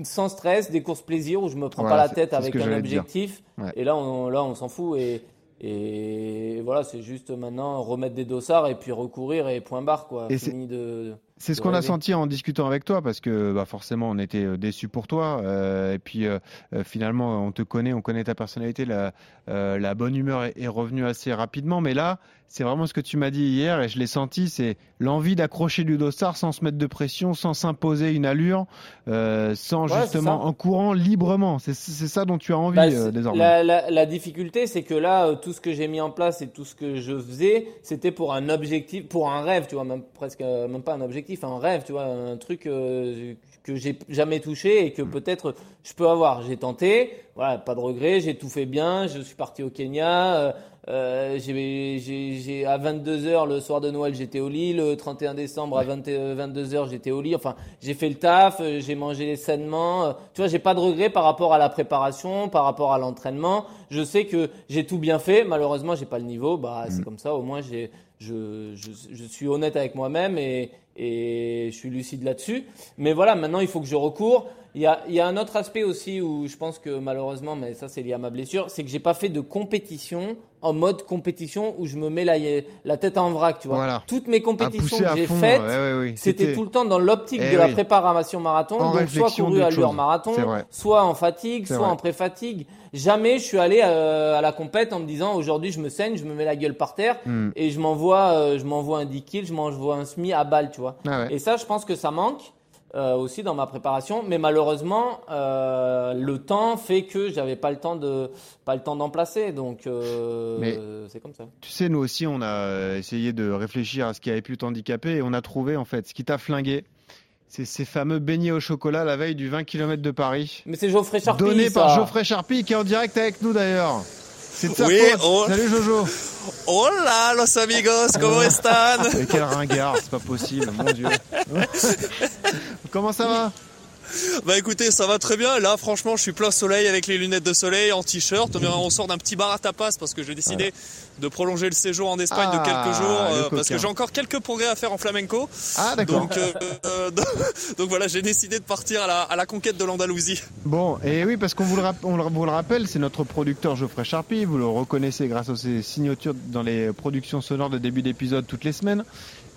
sans stress, des courses plaisir où je me prends pas la tête avec un objectif. Et là, on, là, on s'en fout. Et, et voilà, c'est juste maintenant remettre des dossards et puis recourir et point barre quoi. Fini de c'est ce qu'on a senti en discutant avec toi, parce que bah, forcément on était euh, déçus pour toi. Euh, et puis euh, finalement, on te connaît, on connaît ta personnalité, la, la bonne humeur est, revenue assez rapidement. Mais là, c'est vraiment ce que tu m'as dit hier, et je l'ai senti, c'est l'envie d'accrocher du dossard sans se mettre de pression, sans s'imposer une allure, sans justement en courant librement. C'est ça dont tu as envie bah, désormais. La, la, la difficulté, c'est que là, tout ce que j'ai mis en place et tout ce que je faisais, c'était pour un objectif, pour un rêve, tu vois, même presque même pas un objectif un rêve, tu vois, un truc euh, que j'ai jamais touché et que peut-être je peux avoir. J'ai tenté, voilà, pas de regret, j'ai tout fait bien, je suis parti au Kenya, euh, euh j'ai à 22h le soir de Noël, j'étais au lit, le 31 décembre à 22h, euh, j'étais au lit. Enfin, j'ai fait le taf, j'ai mangé sainement. Tu vois, j'ai pas de regret par rapport à la préparation, par rapport à l'entraînement. Je sais que j'ai tout bien fait. Malheureusement, j'ai pas le niveau. Bah, c'est mm. comme ça. Au moins, j'ai je, je, je, suis honnête avec moi-même et, et je suis lucide là-dessus. Mais voilà, maintenant il faut que je recours. Il y, a, il y a un autre aspect aussi où je pense que malheureusement, mais ça c'est lié à ma blessure, c'est que j'ai pas fait de compétition en mode compétition où je me mets la, la tête en vrac, tu vois. Toutes mes compétitions que j'ai faites, c'était tout le temps dans l'optique eh de la préparation marathon, donc soit couru à l'heure marathon, soit en fatigue, soit en pré-fatigue. Jamais je suis allé euh, à la compète en me disant aujourd'hui je me saigne, je me mets la gueule par terre hmm. et je m'envoie euh, je m'envoie un 10 kills, je m'envoie un semi à balle, tu vois. Ah et ça je pense que ça manque. Euh, aussi dans ma préparation, mais malheureusement euh, le temps fait que j'avais pas le temps de pas le temps d'en placer, donc euh, c'est comme ça. Tu sais, nous aussi on a essayé de réfléchir à ce qui avait pu t'handicaper et on a trouvé en fait ce qui t'a flingué. C'est ces fameux beignets au chocolat la veille du 20 km de Paris. Mais c'est Geoffrey Charpie. Donné par Geoffrey Charpie qui est en direct avec nous d'ailleurs. C'est de sa oui, oh. Salut Jojo. Hola los amigos, comment están? Quel ringard, c'est pas possible, mon dieu. Comment ça va? Bah écoutez, ça va très bien. Là, franchement, je suis plein soleil avec les lunettes de soleil, en t-shirt. On sort d'un petit bar à tapas parce que j'ai décidé de prolonger le séjour en Espagne de quelques ah, jours euh, parce que j'ai encore quelques progrès à faire en flamenco. Ah d'accord. Donc, euh, euh, [laughs] donc voilà, j'ai décidé de partir à la, conquête de l'Andalousie. Bon, et oui, parce qu'on vous, vous, le rappelle, c'est notre producteur Geoffrey Charpie. Vous le reconnaissez grâce à ses signatures dans les productions sonores de début d'épisode toutes les semaines.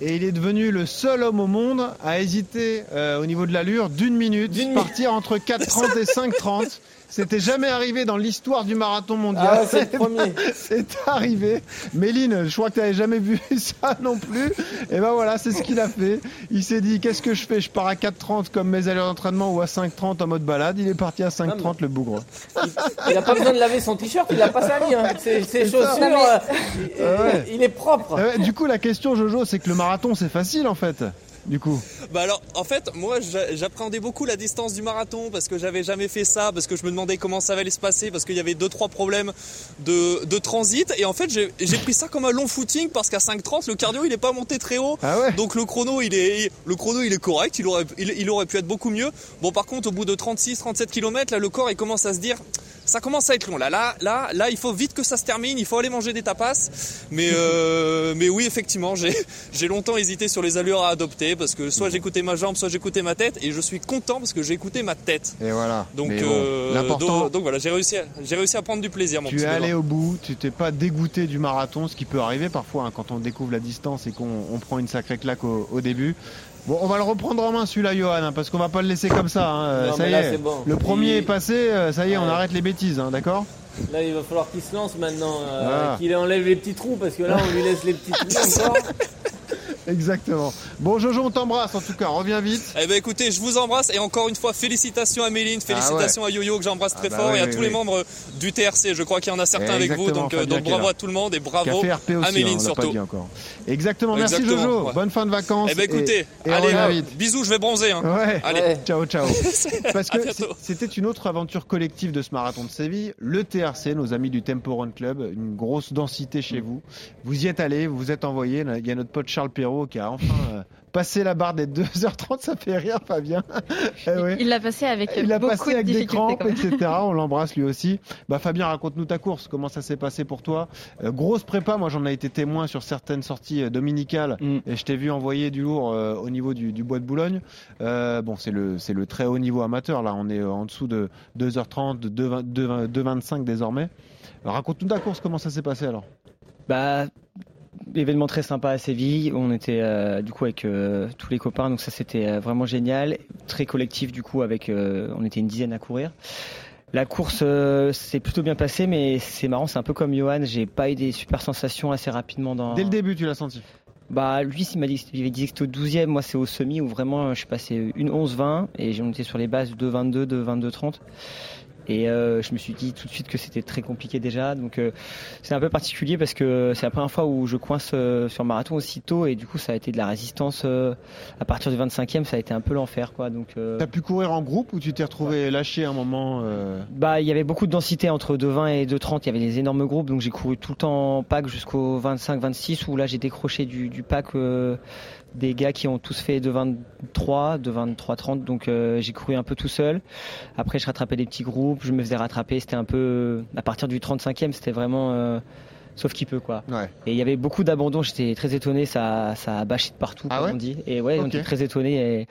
Et il est devenu le seul homme au monde à hésiter au niveau de l'allure d'une minute, partir entre 4,30 et 5,30. [laughs] C'était jamais arrivé dans l'histoire du marathon mondial. Ah, c'est le [laughs] premier. c'est arrivé. Méline, je crois que tu n'avais jamais vu [laughs] ça non plus. Et ben voilà, c'est ce qu'il a fait. Il s'est dit, qu'est-ce que je fais? Je pars à 4,30 comme mes allures d'entraînement ou à 5,30 en mode balade. Il est parti à 5,30 le bougre. Il n'a pas besoin de laver son t-shirt, il n'a pas sali. Hein. [laughs] Ses, chaussures, euh, il, est propre. du coup, la question, Jojo, c'est que le marathon, c'est facile en fait du coup Bah alors, en fait, moi, j'appréhendais beaucoup la distance du marathon parce que j'avais jamais fait ça, parce que je me demandais comment ça allait se passer, parce qu'il y avait deux trois problèmes de, de transit. Et en fait, j'ai pris ça comme un long footing parce qu'à 5:30, le cardio il est pas monté très haut. Ah Donc le chrono, il est le chrono, il est correct. Il aurait il, il aurait pu être beaucoup mieux. Bon, par contre, au bout de 36, 37 km, là, le corps il commence à se dire ça commence à être long là. Là, là, là, il faut vite que ça se termine. Il faut aller manger des tapas. Mais, euh, mais oui, effectivement, [laughs] j'ai, longtemps hésité sur les allures à adopter parce que soit j'écoutais ma jambe, soit j'écoutais ma tête. Et je suis content parce que j'ai écouté ma tête. Et voilà. Donc, euh, donc, voilà, j'ai réussi, à, j'ai réussi à prendre du plaisir. Mon tu es allé au bout. Tu t'es pas dégoûté du marathon, ce qui peut arriver parfois hein, quand on découvre la distance et qu'on prend une sacrée claque au, au début. Bon, on va le reprendre en main celui-là, Johan, hein, parce qu'on va pas le laisser comme ça. Hein. ça y est, le premier est passé, euh, ça y est, on arrête les bêtises, hein, d'accord Là, il va falloir qu'il se lance maintenant, euh, qu'il enlève les petits trous, parce que là, on lui laisse les petits trous [laughs] encore. Exactement. Bon Jojo, on t'embrasse en tout cas, reviens vite. Eh ben écoutez, je vous embrasse et encore une fois félicitations à Méline, ah félicitations à Yo-Yo que j'embrasse très ah bah fort et à tous les membres du TRC. Je crois qu'il y en a certains avec vous, donc, euh, bravo à tout le monde et bravo à Méline surtout. Exactement, merci Jojo. Bonne fin de vacances. Eh ben écoutez, allez, bisous, je vais bronzer. Hein. Allez, ciao ciao. [laughs] Parce que c'était une autre aventure collective de ce marathon de Séville, le TRC, nos amis du Tempo Run Club, une grosse densité chez vous. Vous y êtes allé, vous vous êtes envoyé. Il y a notre pote Charles Perrault qui a enfin euh, passé la barre des 2h30, ça fait rire Fabien. [laughs] Eh il l'a passé avec il l'a passé avec des crampes, etc. On l'embrasse lui aussi. Bah Fabien, raconte-nous ta course, comment ça s'est passé pour toi? Euh, Grosse prépa, moi j'en ai été témoin sur certaines sorties euh, dominicales mm. et je t'ai vu envoyer du lourd au niveau du, bois de Boulogne. bon, c'est le c'est le très haut niveau amateur là, on est en dessous de 2h30, 2h25 désormais. Raconte-nous ta course, comment ça s'est passé alors? Bah événement très sympa à Séville. On était euh, du coup avec euh, tous les copains, donc ça c'était euh, vraiment génial. Très collectif du coup, avec on était une dizaine à courir. La course s'est plutôt bien passée, mais c'est marrant, c'est un peu comme Johan. J'ai pas eu des super sensations assez rapidement dans. Dès le début, tu l'as senti? Bah lui, il m'a dit, il que c'était au 12e, moi c'est au semi où vraiment je suis passé une 11-20 et j'ai monté sur les bases de 22, de 22-30. Et euh, je me suis dit tout de suite que c'était très compliqué déjà. Donc euh, c'est un peu particulier parce que c'est la première fois où je coince euh, sur marathon aussitôt et du coup ça a été de la résistance à partir du 25e, ça a été un peu l'enfer quoi. Donc T'as pu courir en groupe ou tu t'es retrouvé lâché à un moment Bah il y avait beaucoup de densité entre 2,20 et 2,30, il y avait des énormes groupes donc j'ai couru tout le temps en pack jusqu'au 25-26 où là j'ai décroché du, du pack des gars qui ont tous fait de 23, de 23 30 donc euh, j'ai couru un peu tout seul. Après je rattrapais des petits groupes, je me faisais rattraper, c'était un peu à partir du 35e, c'était vraiment euh, sauf qui peut quoi. Et il y avait beaucoup d'abandon, j'étais très étonné, ça ça a bâché de partout ah comme on dit. Et ouais, on était très étonné. Et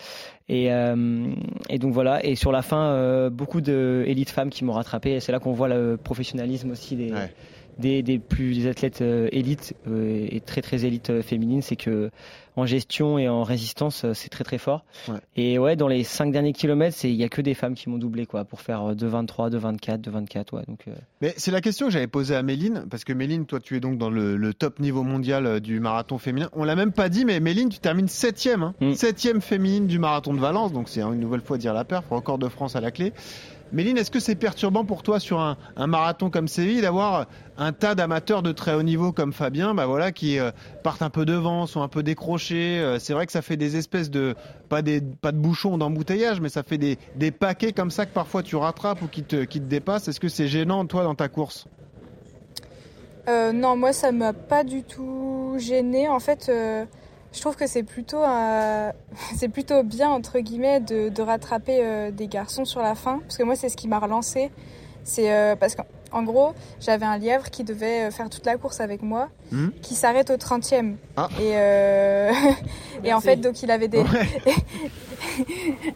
et, euh, et, donc voilà. Et sur la fin beaucoup de élites femmes qui m'ont rattrapé. Et c'est là qu'on voit le professionnalisme aussi des des, des, plus athlètes élites et très très élites féminines, c'est que en gestion et en résistance, euh, c'est très très fort. Et ouais, dans les 5 derniers kilomètres, il y a que des femmes qui m'ont doublé quoi, pour faire 2,23, 2,24, 2,24. Ouais, donc, euh. Mais c'est la question que j'avais posée à Méline, parce que Méline, toi tu es donc dans le, top niveau mondial euh, du marathon féminin. On l'a même pas dit, mais Méline, tu termines 7ème, hein, 7ème mm. féminine du marathon de Valence, donc c'est une nouvelle fois dire la perf, record de France à la clé. Méline, est-ce que c'est perturbant pour toi sur un, marathon comme Séville d'avoir un tas d'amateurs de très haut niveau comme Fabien, bah voilà, qui euh, partent un peu devant, sont un peu décrochés. Euh, c'est vrai que ça fait des espèces de pas de bouchons d'embouteillage, mais ça fait des, paquets comme ça que parfois tu rattrapes ou qui te dépassent. Est-ce que c'est gênant toi dans ta course? Euh, Non, moi ça m'a pas du tout gêné. En fait je trouve que c'est plutôt, [laughs] c'est plutôt bien, entre guillemets, de, de rattraper des garçons sur la fin. Parce que moi, c'est ce qui m'a relancé. C'est parce que en gros, j'avais un lièvre qui devait euh, faire toute la course avec moi, hmm. qui s'arrête au 30e. Ah. Et, euh, [laughs] et en fait, donc il avait des. [laughs]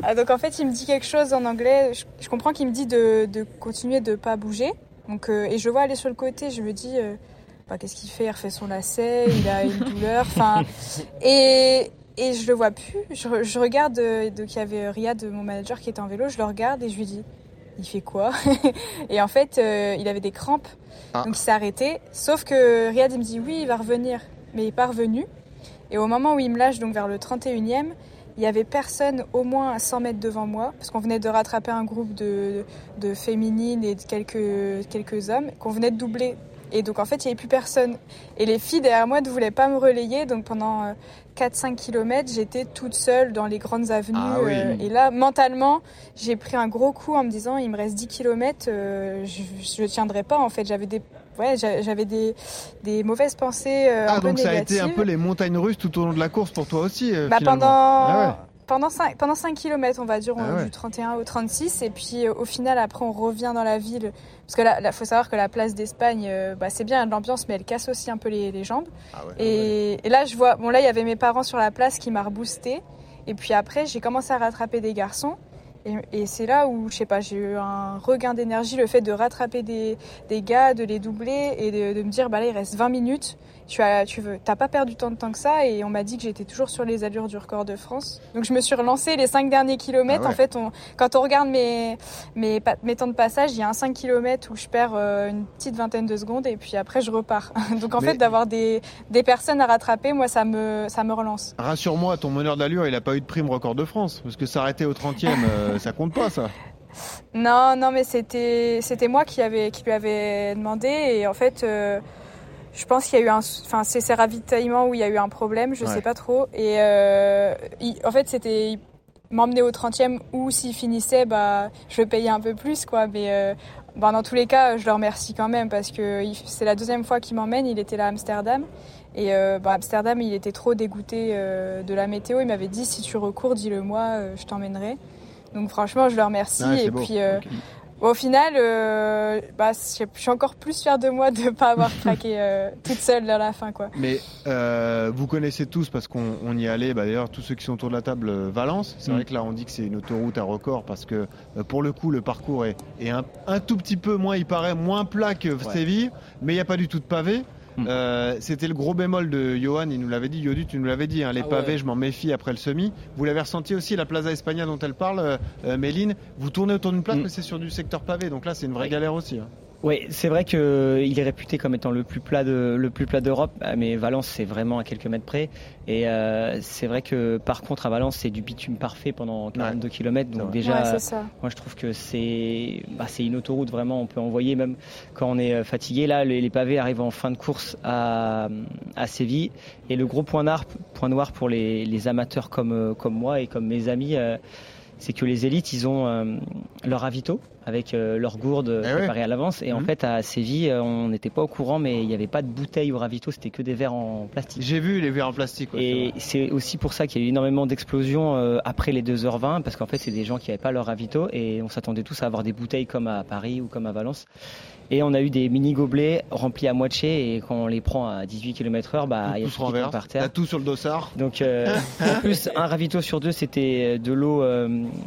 Ah, donc en fait, il me dit quelque chose en anglais. Je, comprends qu'il me dit de, de, continuer de pas bouger. Donc, euh, et je vois aller sur le côté, je me dis. Bah, qu'est-ce qu'il fait Il refait son lacet, il a une douleur. Enfin, et, et je le vois plus. Je, je regarde, donc il y avait Riyad, mon manager, qui était en vélo. Je le regarde et je lui dis il fait quoi? [laughs] Et en fait, euh, il avait des crampes, ah. donc il s'est arrêté. Sauf que Riyad, il me dit oui, il va revenir, mais il n'est pas revenu. Et au moment où il me lâche, donc vers le 31e, il y avait personne au moins à 100 mètres devant moi, parce qu'on venait de rattraper un groupe de, de féminines et de quelques, quelques hommes, qu'on venait de doubler. Et donc en fait, il n'y avait plus personne. Et les filles derrière moi ne voulaient pas me relayer, donc pendant 4-5 km, j'étais toute seule dans les grandes avenues. Ah euh, et là, mentalement, j'ai pris un gros coup en me disant, il me reste 10 km, euh, je ne tiendrai pas. En fait, j'avais des ouais, j'avais des, des, mauvaises pensées. Euh, ah, un donc ça a été un peu les montagnes russes tout au long de la course pour toi aussi bah, Pendant, ah pendant 5, pendant 5 km, on va dire, ah du 31 au 36. Et puis au final, après, on revient dans la ville. Parce que là, il faut savoir que la place d'Espagne, euh, bah, c'est bien de l'ambiance, mais elle casse aussi un peu les, jambes. Ah et, et, là, je vois, bon, là, il y avait mes parents sur la place qui m'a reboosté. Et puis après, j'ai commencé à rattraper des garçons. Et, c'est là où, je sais pas, j'ai eu un regain d'énergie, le fait de rattraper des, des, gars, de les doubler et de, de me dire, bah là, il reste 20 minutes tu as, tu veux, t'as pas perdu tant de temps que ça et on m'a dit que j'étais toujours sur les allures du record de France. Donc je me suis relancée les 5 derniers kilomètres. Ah en fait, on, quand on regarde mes, mes, mes, temps de passage, il y a un 5 km où je perds euh, une petite vingtaine de secondes et puis après je repars. [laughs] Donc en fait, d'avoir des, des personnes à rattraper, moi ça me, ça me relance. Rassure-moi, ton meneur d'allure, il a pas eu de prime record de France parce que s'arrêter au 30e, euh, ça compte pas ça. Non, non, mais c'était, c'était moi qui, avait, qui lui avais demandé et en fait. Euh, je pense qu'il y a eu un, enfin c'est ces ravitaillements où il y a eu un problème, je sais pas trop. Et euh, en fait c'était m'emmener au 30e ou s'il finissait, bah je payais un peu plus quoi. Mais euh, bah, dans tous les cas, je le remercie quand même parce que c'est la deuxième fois qu'il m'emmène. Il était là à Amsterdam. Et euh, bah, Amsterdam, il était trop dégoûté de la météo. Il m'avait dit si tu recours, dis-le moi, je t'emmènerai. Donc franchement, je le remercie. et puis au final, euh, bah, je suis encore plus fière de moi de ne [laughs] pas avoir craqué euh, toute seule à la fin. Quoi. Mais euh, vous connaissez tous, parce qu'on y allait, bah, d'ailleurs tous ceux qui sont autour de la table, Valence. C'est vrai mm. que là on dit que c'est une autoroute à record parce que pour le coup le parcours est, un, tout petit peu moins, il paraît, moins plat que Séville, mais il n'y a pas du tout de pavé. Hmm. Euh, c'était le gros bémol de Johan, il nous l'avait dit, Yodu, tu nous l'avais dit, hein, les ah pavés, je m'en méfie après le semi. Vous l'avez ressenti aussi, la Plaza España dont elle parle, euh, euh, Méline, vous tournez autour d'une place, hmm. mais c'est sur du secteur pavé, donc là c'est une vraie galère aussi. Hein. Oui, c'est vrai qu'il est réputé comme étant le plus plat de le plus plat d'Europe, mais Valence c'est vraiment à quelques mètres près. Et euh, c'est vrai que par contre à Valence c'est du bitume parfait pendant 42 km, donc déjà moi je trouve que c'est bah, c'est une autoroute vraiment. On peut envoyer même quand on est euh, fatigué. Là les, pavés arrivent en fin de course à, à Séville et le gros point noir, point noir pour les, les amateurs comme euh, comme moi et comme mes amis c'est que les élites, ils ont euh, leur avito avec euh, leur gourde eh préparée à l'avance. Et en mhm. fait, à Séville, euh, on n'était pas au courant, mais il n'y avait pas de bouteilles au ravito, c'était que des verres en plastique. J'ai vu les verres en plastique. et c'est aussi pour ça qu'il y a eu énormément d'explosions après les 2h20, parce qu'en fait, c'est des gens qui n'avaient pas leur ravito, et on s'attendait tous à avoir des bouteilles comme à Paris ou comme à Valence. Et on a eu des mini gobelets remplis à moitié et quand on les prend à 18 km/h, bah il y a tout qui par terre. tout sur le dossard. Donc en plus un ravito sur deux c'était de l'eau,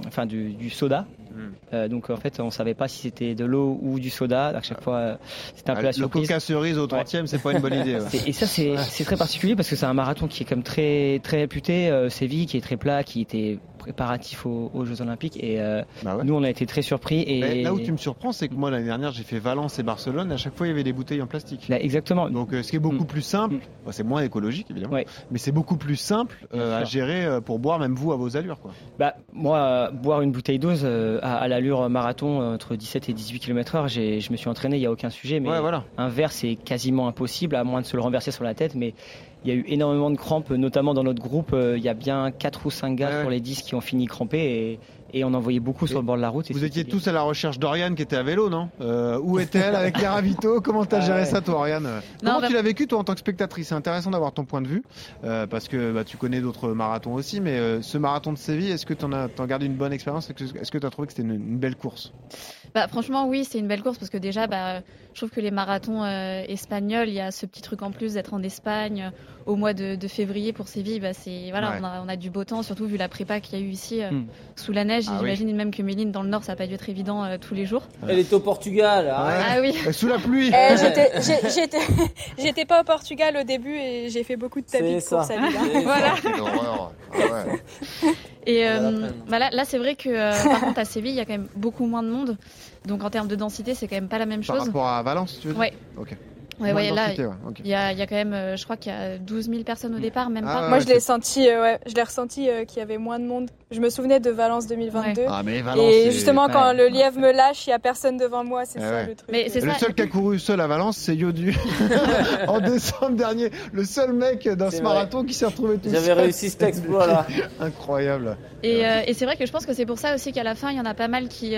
enfin du, soda. Hmm. Euh, donc en fait, on savait pas si c'était de l'eau ou du soda. À chaque fois, euh, c'était un peu la surprise. Le coca cerise au 30e, c'est pas une bonne idée. Et ça, c'est très particulier parce que c'est un marathon qui est comme très très réputé. Euh, Séville, qui est très plat, qui était préparatif aux, Jeux Olympiques. Et euh, bah nous, on a été très surpris. Et là où tu me surprends, c'est que moi l'année dernière, j'ai fait Valence et Barcelone. À chaque fois, il y avait des bouteilles en plastique. exactement. Donc, euh, ce qui est beaucoup mm. plus simple, mm. c'est moins écologique évidemment, mais c'est beaucoup plus simple euh, à gérer pour boire, même vous à vos allures. Quoi. Bah, moi, boire une bouteille d'eau à, l'allure marathon entre 17 et 18 km/h, je me suis entraîné, il n'y a aucun sujet. Mais voilà. un verre, c'est quasiment impossible, à moins de se le renverser sur la tête. Mais il y a eu énormément de crampes, notamment dans notre groupe. Euh, il y a bien 4 ou 5 gars sur les 10 qui ont fini crampés. Et et on en voyait beaucoup sur le bord de la route. Vous étiez tous à la recherche d'Oriane qui était à vélo, non? Euh, Où est-elle avec les ravitaux? Comment t'as [laughs] géré ça, toi, Oriane? Comment tu l'as vécu, toi, en tant que spectatrice? C'est intéressant d'avoir ton point de vue euh, parce que bah, tu connais d'autres marathons aussi, mais euh, ce marathon de Séville, est-ce que tu en, as, gardé une bonne expérience? Est-ce que tu as trouvé que c'était une, belle course? Bah, Franchement, oui, c'est une belle course parce que déjà, bah, trouve que les marathons espagnols, il y a ce petit truc en plus d'être en Espagne au mois de, février pour Séville. Bah, c'est voilà, on, a, du beau temps, surtout vu la prépa qu'il y a eu ici hmm. sous la neige. Ah j'imagine même que Méline dans le nord, ça n'a pas dû être évident euh, tous les jours. Elle est au Portugal. Ah oui. Sous la pluie. [laughs] J'étais pas au Portugal au début et j'ai fait beaucoup de tapis de course à Voilà. Ah et euh, bah là, c'est vrai que euh, par contre à Séville, il y a quand même beaucoup moins de monde. Donc en termes de densité, c'est quand même pas la même chose. Par rapport à Valence, tu veux dire Ouais. Ok. Ouais, là, il y, a, y, a, quand même, euh, je crois qu'il y a 12 000 personnes au départ, même ah pas. Moi, je l'ai senti, euh, ouais, je l'ai ressenti euh, qu'il y avait moins de monde. Je me souvenais de Valence 2022. Ah, mais Valence, et justement, quand le lièvre me lâche, il y a personne devant moi, c'est ça le truc. Mais le seul qui a couru seul à Valence, c'est Yodu. [laughs] [laughs] en décembre dernier, le seul mec dans ce marathon qui s'est retrouvé tout seul. J'avais réussi cet exploit là. [laughs] Incroyable. Et, et c'est vrai que je pense que c'est pour ça aussi qu'à la fin, il y en a pas mal qui,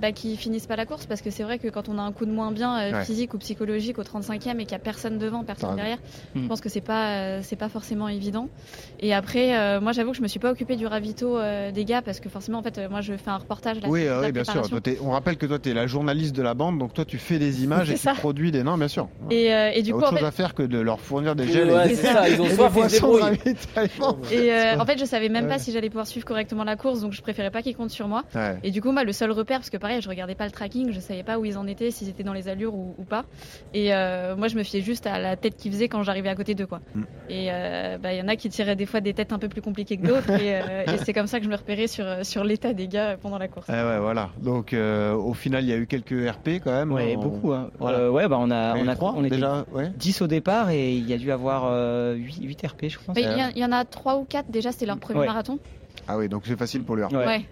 bah, qui finissent pas la course parce que c'est vrai que quand on a un coup de moins bien physique ou psychologique au 35e et qu'il y a personne devant, personne derrière. Je hmm. pense que c'est pas euh, c'est pas forcément évident. Et après, euh, moi j'avoue que je me suis pas occupé du ravito euh, des gars parce que forcément en fait moi je fais un reportage. Là, oui, oui bien sûr. on rappelle que toi tu es la journaliste de la bande, donc toi tu fais des [laughs] images et tu produis des non bien sûr. Et, et du coup, autre chose à faire que de leur fournir des gels. et ça. Ils ont [laughs] soif, Et en [laughs] fait je savais même pas si j'allais pouvoir suivre correctement la course, donc je préférais pas qu'ils comptent sur moi. Et du coup moi le seul repère parce que pareil je regardais pas le tracking, je savais pas où ils en étaient, s'ils étaient dans les allures ou, pas. Et moi je me fiais juste à la tête qu'ils faisaient quand j'arrivais à côté d'eux. Quoi. Mm. Et euh, bah, il y en a qui tiraient des fois des têtes un peu plus compliquées que d'autres. Euh, et, c'est comme ça que je me repérais sur, euh, sur l'état des gars pendant la course. Eh ouais, voilà. Donc au final, il y a eu quelques RP quand même. Ouais, beaucoup. Hein. ouais, bah, on a, on a trois, on était déjà, 10 au départ et il y a dû avoir 8, RP, je crois. Il y, en a 3 ou 4 déjà, c'était leur premier marathon. Ah oui, donc c'est facile pour lui. Ouais. ouais.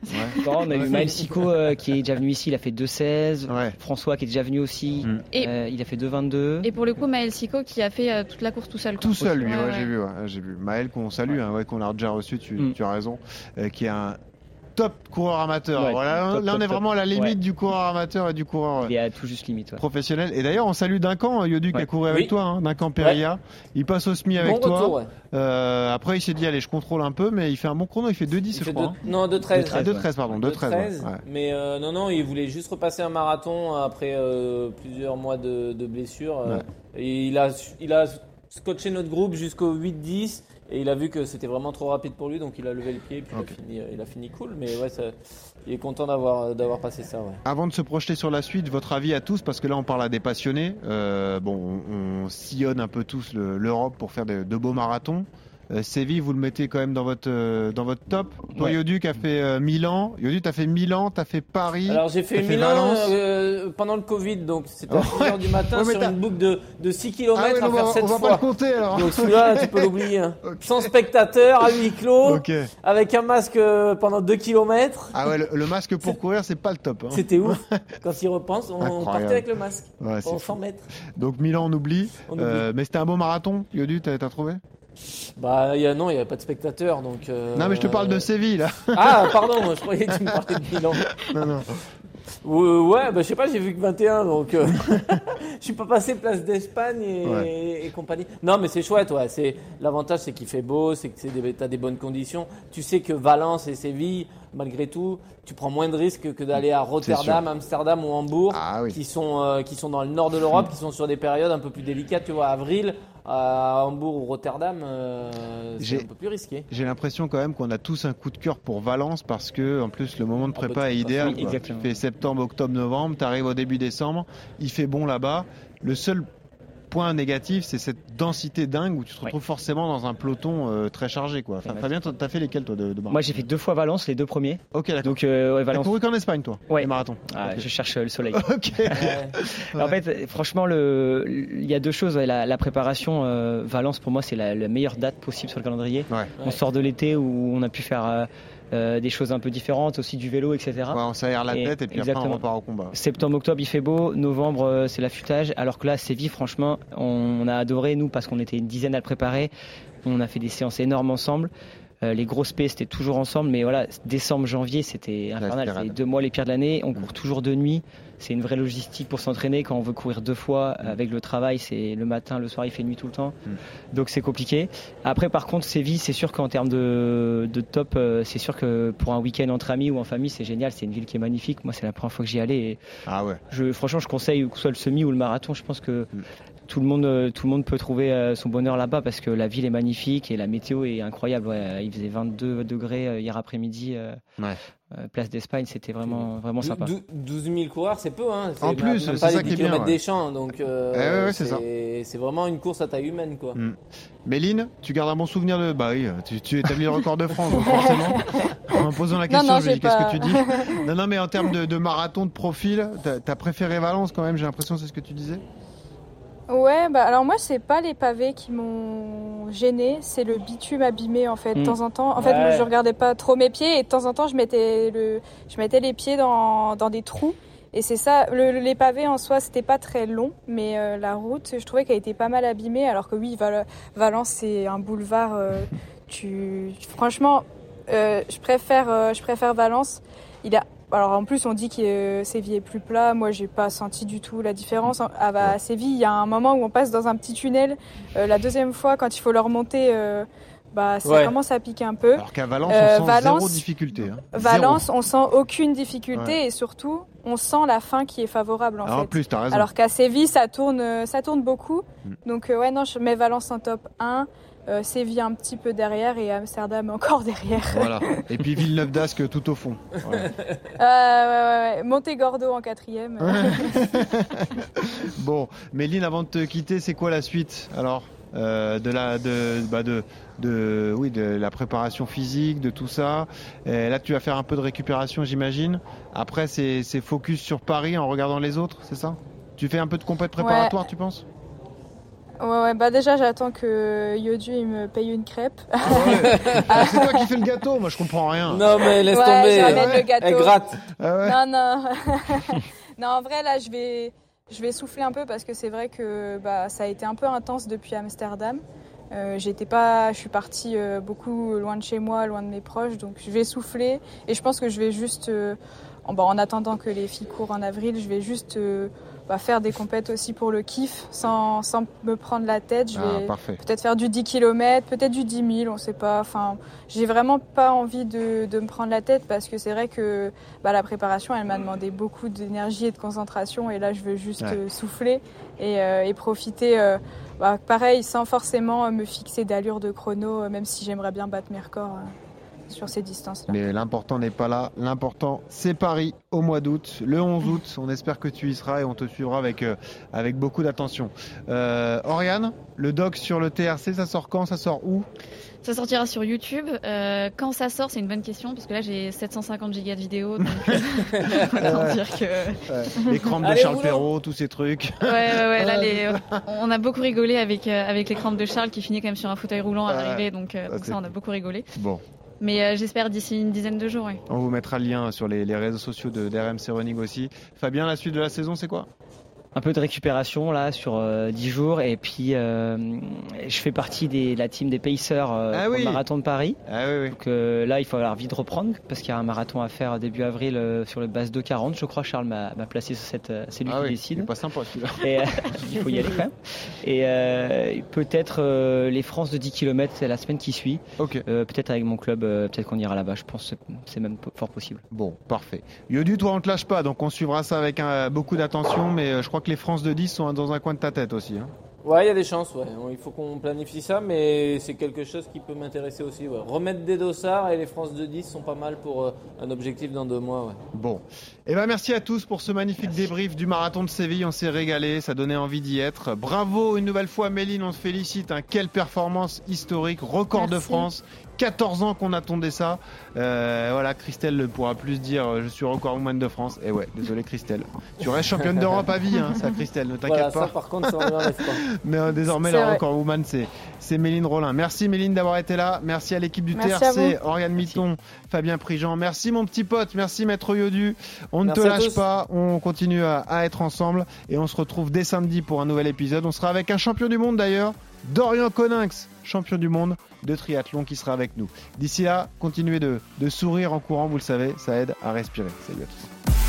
on a eu Maël Sico euh, qui est déjà venu ici, il a fait 2,16. François qui est déjà venu aussi, mm. euh, il a fait 2,22. Et pour le coup, Maël Sico qui a fait euh, toute la course tout seul. Tout seul, lui, j'ai vu, j'ai vu. Maël qu'on salue, hein, qu'on a déjà reçu, tu, mm. tu as raison, qui est un top coureur amateur. voilà, là, on est vraiment à la limite du coureur amateur et du coureur il est tout juste limite, professionnel. Et d'ailleurs, on salue Duncan, Yodu, qui a couru avec toi, hein, Duncan Perilla. Il passe au SMI avec toi. Euh, après, il s'est dit, allez, je contrôle un peu, mais il fait un bon chrono. Il fait 2-10, je crois. Hein. Non, 2-13. 2-13, pardon. 2-13. Mais euh, non, non, il voulait juste repasser un marathon après euh, plusieurs mois de, de blessure. Et il a, il a scotché notre groupe jusqu'au 8-10. Et il a vu que c'était vraiment trop rapide pour lui, donc il a levé le pied et puis il, a fini, il, a fini, cool. Mais ouais, ça, il est content d'avoir d'avoir passé ça. Ouais. Avant de se projeter sur la suite, votre avis à tous, parce que là on parle à des passionnés. Euh, bon, on, sillonne un peu tous l'Europe pour faire de, de beaux marathons. Euh, Séville, vous le mettez quand même dans votre euh, dans votre top. Toi, Yodu, qui a fait euh, Milan. Yodu, t'as fait Milan, t'as fait Paris. Alors j'ai fait Milan pendant le Covid, donc c'était à 6 h du matin sur une boucle de, de 6 km ah à faire 7 on va pas le compter alors. Donc celui-là, tu peux [laughs] l'oublier. Hein. Sans spectateurs, à huis clos, avec un masque pendant 2 km. Ah ouais, le, masque pour courir, c'est pas le top. Hein. C'était ouf. [laughs] Quand il repense, on partait avec le masque. Ouais, 100 mètres. Donc Milan, on oublie. On oublie. mais c'était un beau marathon. Yodu, t'as trouvé? Bah y a, non, il n'y avait pas de spectateurs. Donc, euh, Non, mais je te parle de Séville là. Ah, pardon, je croyais que tu me parlais de Milan. [laughs] non, non. Ouais, bah, je sais pas, j'ai vu que 21, donc euh, [laughs] je suis pas passé place d'Espagne et, compagnie. Non, mais c'est chouette, ouais. C'est l'avantage, c'est qu'il fait beau, c'est que tu as des bonnes conditions. Tu sais que Valence et Séville, malgré tout, tu prends moins de risques que d'aller à Rotterdam, Amsterdam ou Hambourg, ah qui sont euh, qui sont dans le nord de l'Europe, qui sont sur des périodes un peu plus délicates. Tu vois, avril, à Hambourg ou Rotterdam, euh, c'est un peu plus risqué. J'ai l'impression quand même qu'on a tous un coup de cœur pour Valence parce que en plus le moment de ah, prépa bah, est idéal. Tu fais septembre, octobre, novembre, tu arrives au début décembre, il fait bon là-bas. Le seul point négatif, c'est cette densité dingue où tu te retrouves forcément dans un peloton euh, très chargé. Quoi. Enfin, Fabien, t'as fait lesquels toi de, de Moi, j'ai fait deux fois Valence, les deux premiers. Ok, d'accord. Donc, euh, ouais, Valence. couru qu'en Espagne, toi Ouais. Les marathons. Ah, Je cherche euh, le soleil. [laughs] ok. En fait, franchement, le... il y a deux choses. La, préparation, Valence, pour moi, c'est la, meilleure date possible sur le calendrier. On sort de l'été où on a pu faire euh, des choses un peu différentes, aussi du vélo, etc. Ouais, on s'aère la tête et puis après on repart au combat. Septembre, octobre, il fait beau. Novembre, euh, c'est l'affûtage. Alors que là, Séville, franchement, on, a adoré, nous, parce qu'on était une dizaine à le préparer. On a fait des séances énormes ensemble. Les grosses P c'était toujours ensemble, mais voilà, décembre, janvier, c'était infernal. C'est deux mois les pires de l'année. On court toujours de nuit. C'est une vraie logistique pour s'entraîner quand on veut courir deux fois mm. avec le travail. C'est le matin, le soir, il fait nuit tout le temps. Mm. Donc c'est compliqué. Après, par contre, Séville, c'est sûr qu'en termes de, de top, c'est sûr que pour un week-end entre amis ou en famille, c'est génial. C'est une ville qui est magnifique. Moi, c'est la première fois que j'y allais. Et ah ouais. Je, franchement, je conseille que ce soit le semi ou le marathon. Je pense que mm tout le monde, euh, tout le monde peut trouver euh, son bonheur là-bas parce que la ville est magnifique et la météo est incroyable. il faisait 22 degrés euh, hier après-midi. place d'Espagne, c'était vraiment, vraiment sympa. 12 000 coureurs, c'est peu. Hein. En plus, c'est ça qui est bien. des champs, donc eh c'est vraiment une course à taille humaine. Quoi. Mm. Méline, tu gardes un bon souvenir de. Bah oui, tu, tu établis le record de France, donc forcément. [laughs] En posant la question, je dis qu'est-ce que tu dis [laughs] Non, non, mais en termes de, marathon, de profil, t'as préféré Valence quand même, j'ai l'impression, c'est ce que tu disais? Ouais, bah alors moi c'est pas les pavés qui m'ont gêné, c'est le bitume abîmé en fait. De hmm. temps en temps, en fait, je regardais pas trop mes pieds et de temps en temps je mettais le, je mettais les pieds dans, dans des trous. Et c'est ça, les pavés en soi c'était pas très long, mais euh, la route je trouvais qu'elle était pas mal abîmée. Alors que oui, Valence c'est un boulevard. Euh, tu, franchement, euh, je préfère, je préfère Valence. Il a alors en plus on dit que Séville est plus plat. Moi j'ai pas senti du tout la différence. À, à Séville il y a un moment où on passe dans un petit tunnel. Euh, la deuxième fois quand il faut le remonter, euh, bah ça commence à piquer un peu. Alors qu'à Valence on sent zéro difficulté. Hein. Valence on sent aucune difficulté et surtout on sent la fin qui est favorable en Alors, fait. En plus t'as raison. Alors qu'à Séville ça tourne ça tourne beaucoup. Mm. Donc ouais non je mets Valence en top 1. Euh, Séville un petit peu derrière et Amsterdam [laughs] encore derrière. Voilà. Et puis Villeneuve d'Ascq tout au fond. Euh, Montegordo en quatrième. [laughs] bon, Méline, avant de te quitter, c'est quoi la suite alors euh, de la de, bah de, de oui de la préparation physique de tout ça? Et là tu vas faire un peu de récupération j'imagine. Après c'est focus sur Paris en regardant les autres c'est ça? Tu fais un peu de compète préparatoire tu penses? Ouais, ouais, bah déjà j'attends que Yodu il me paye une crêpe. Ah [laughs] ah, c'est toi qui fais le gâteau, moi je comprends rien. Non mais laisse tomber. le gâteau. Elle gratte. Ah non non. [laughs] non en vrai là je vais je vais souffler un peu parce que c'est vrai que bah, ça a été un peu intense depuis Amsterdam. Euh, j'étais pas, je suis partie euh, beaucoup loin de chez moi, loin de mes proches, donc je vais souffler et je pense que je vais juste, euh, en, en attendant que les filles courent en avril, je vais juste faire des compètes aussi pour le kiff, sans, sans me prendre la tête. Je ah, vais peut-être faire du 10 km, peut-être du 10 000, on sait pas. Enfin, j'ai vraiment pas envie de, de, me prendre la tête parce que c'est vrai que bah, la préparation, elle m'a demandé beaucoup d'énergie et de concentration. Et là, je veux juste euh, souffler et, euh, et profiter. Euh, bah, pareil, sans forcément me fixer d'allure de chrono, même si j'aimerais bien battre mes records sur ces distances-là. Mais l'important n'est pas là. L'important, c'est Paris au mois d'août, le 11 août. On espère que tu y seras et on te suivra avec, euh, avec beaucoup d'attention. Euh, Oriane, le doc sur le TRC, ça sort quand? Ça sort où? Ça sortira sur YouTube. Euh, quand ça sort, c'est une bonne question parce que là j'ai 750 gigas de vidéos. Donc, [laughs] dire que... Les crampes de Charles Perrault, tous ces trucs. Ouais, ouais, Là, les... on a beaucoup rigolé avec, avec les crampes de Charles qui finit quand même sur un fauteuil roulant à l'arrivée. Donc, donc ça, on a beaucoup rigolé. Bon. Mais euh, j'espère d'ici une dizaine de jours. On vous mettra le lien sur les, réseaux sociaux de d'RMC Running aussi. Fabien, la suite de la saison, c'est quoi? Un peu de récupération là sur 10 euh, jours et puis euh, je fais partie de la team des Pacers euh, ah marathon de Paris. Ah Donc là il faut avoir vite reprendre parce qu'il y a un marathon à faire début avril sur le base de 40 je crois Charles m'a placé sur cette c'est lui ah qui décide. Pas sympa celui-là. [laughs] Et il faut y aller quand même. Et peut-être les France de 10 km c'est la semaine qui suit. peut-être avec mon club peut-être qu'on ira là-bas je pense c'est même fort possible. Bon parfait. Yodu toi on te lâche pas donc on suivra ça avec beaucoup d'attention mais je crois que les France de 10 sont dans un coin de ta tête aussi. Hein. Ouais, il y a des chances. Ouais. Il faut qu'on planifie ça, mais c'est quelque chose qui peut m'intéresser aussi. Remettre des dossards et les France de 10 sont pas mal pour euh, un objectif dans deux mois. Bon. Eh ben, merci à tous pour ce magnifique débrief du marathon de Séville. On s'est régalé, ça donnait envie d'y être. Bravo une nouvelle fois, Méline, on te félicite. Hein. Quelle performance historique, record de France. 14 ans qu'on attendait ça. Euh, voilà, Christelle ne pourra plus dire euh, je suis record woman de France. Et ouais, désolé Christelle. Tu restes championne [laughs] d'Europe à vie, hein, ça Christelle, ne t'inquiète pas. Ça par contre, ça [laughs] Mais euh, désormais, la record woman, c'est c'est Méline Rollin. Merci Méline d'avoir été là. Merci à l'équipe du TRC, Oriane Mitton, Fabien Prigent. Merci mon petit pote, merci Maître Yodu. On ne te lâche pas, on continue à, à, être ensemble et on se retrouve dès samedi pour un nouvel épisode. On sera avec un champion du monde d'ailleurs, Dorian Coninx, champion du monde de triathlon qui sera avec nous. D'ici là, continuez de, sourire en courant, vous le savez, ça aide à respirer. Salut à tous.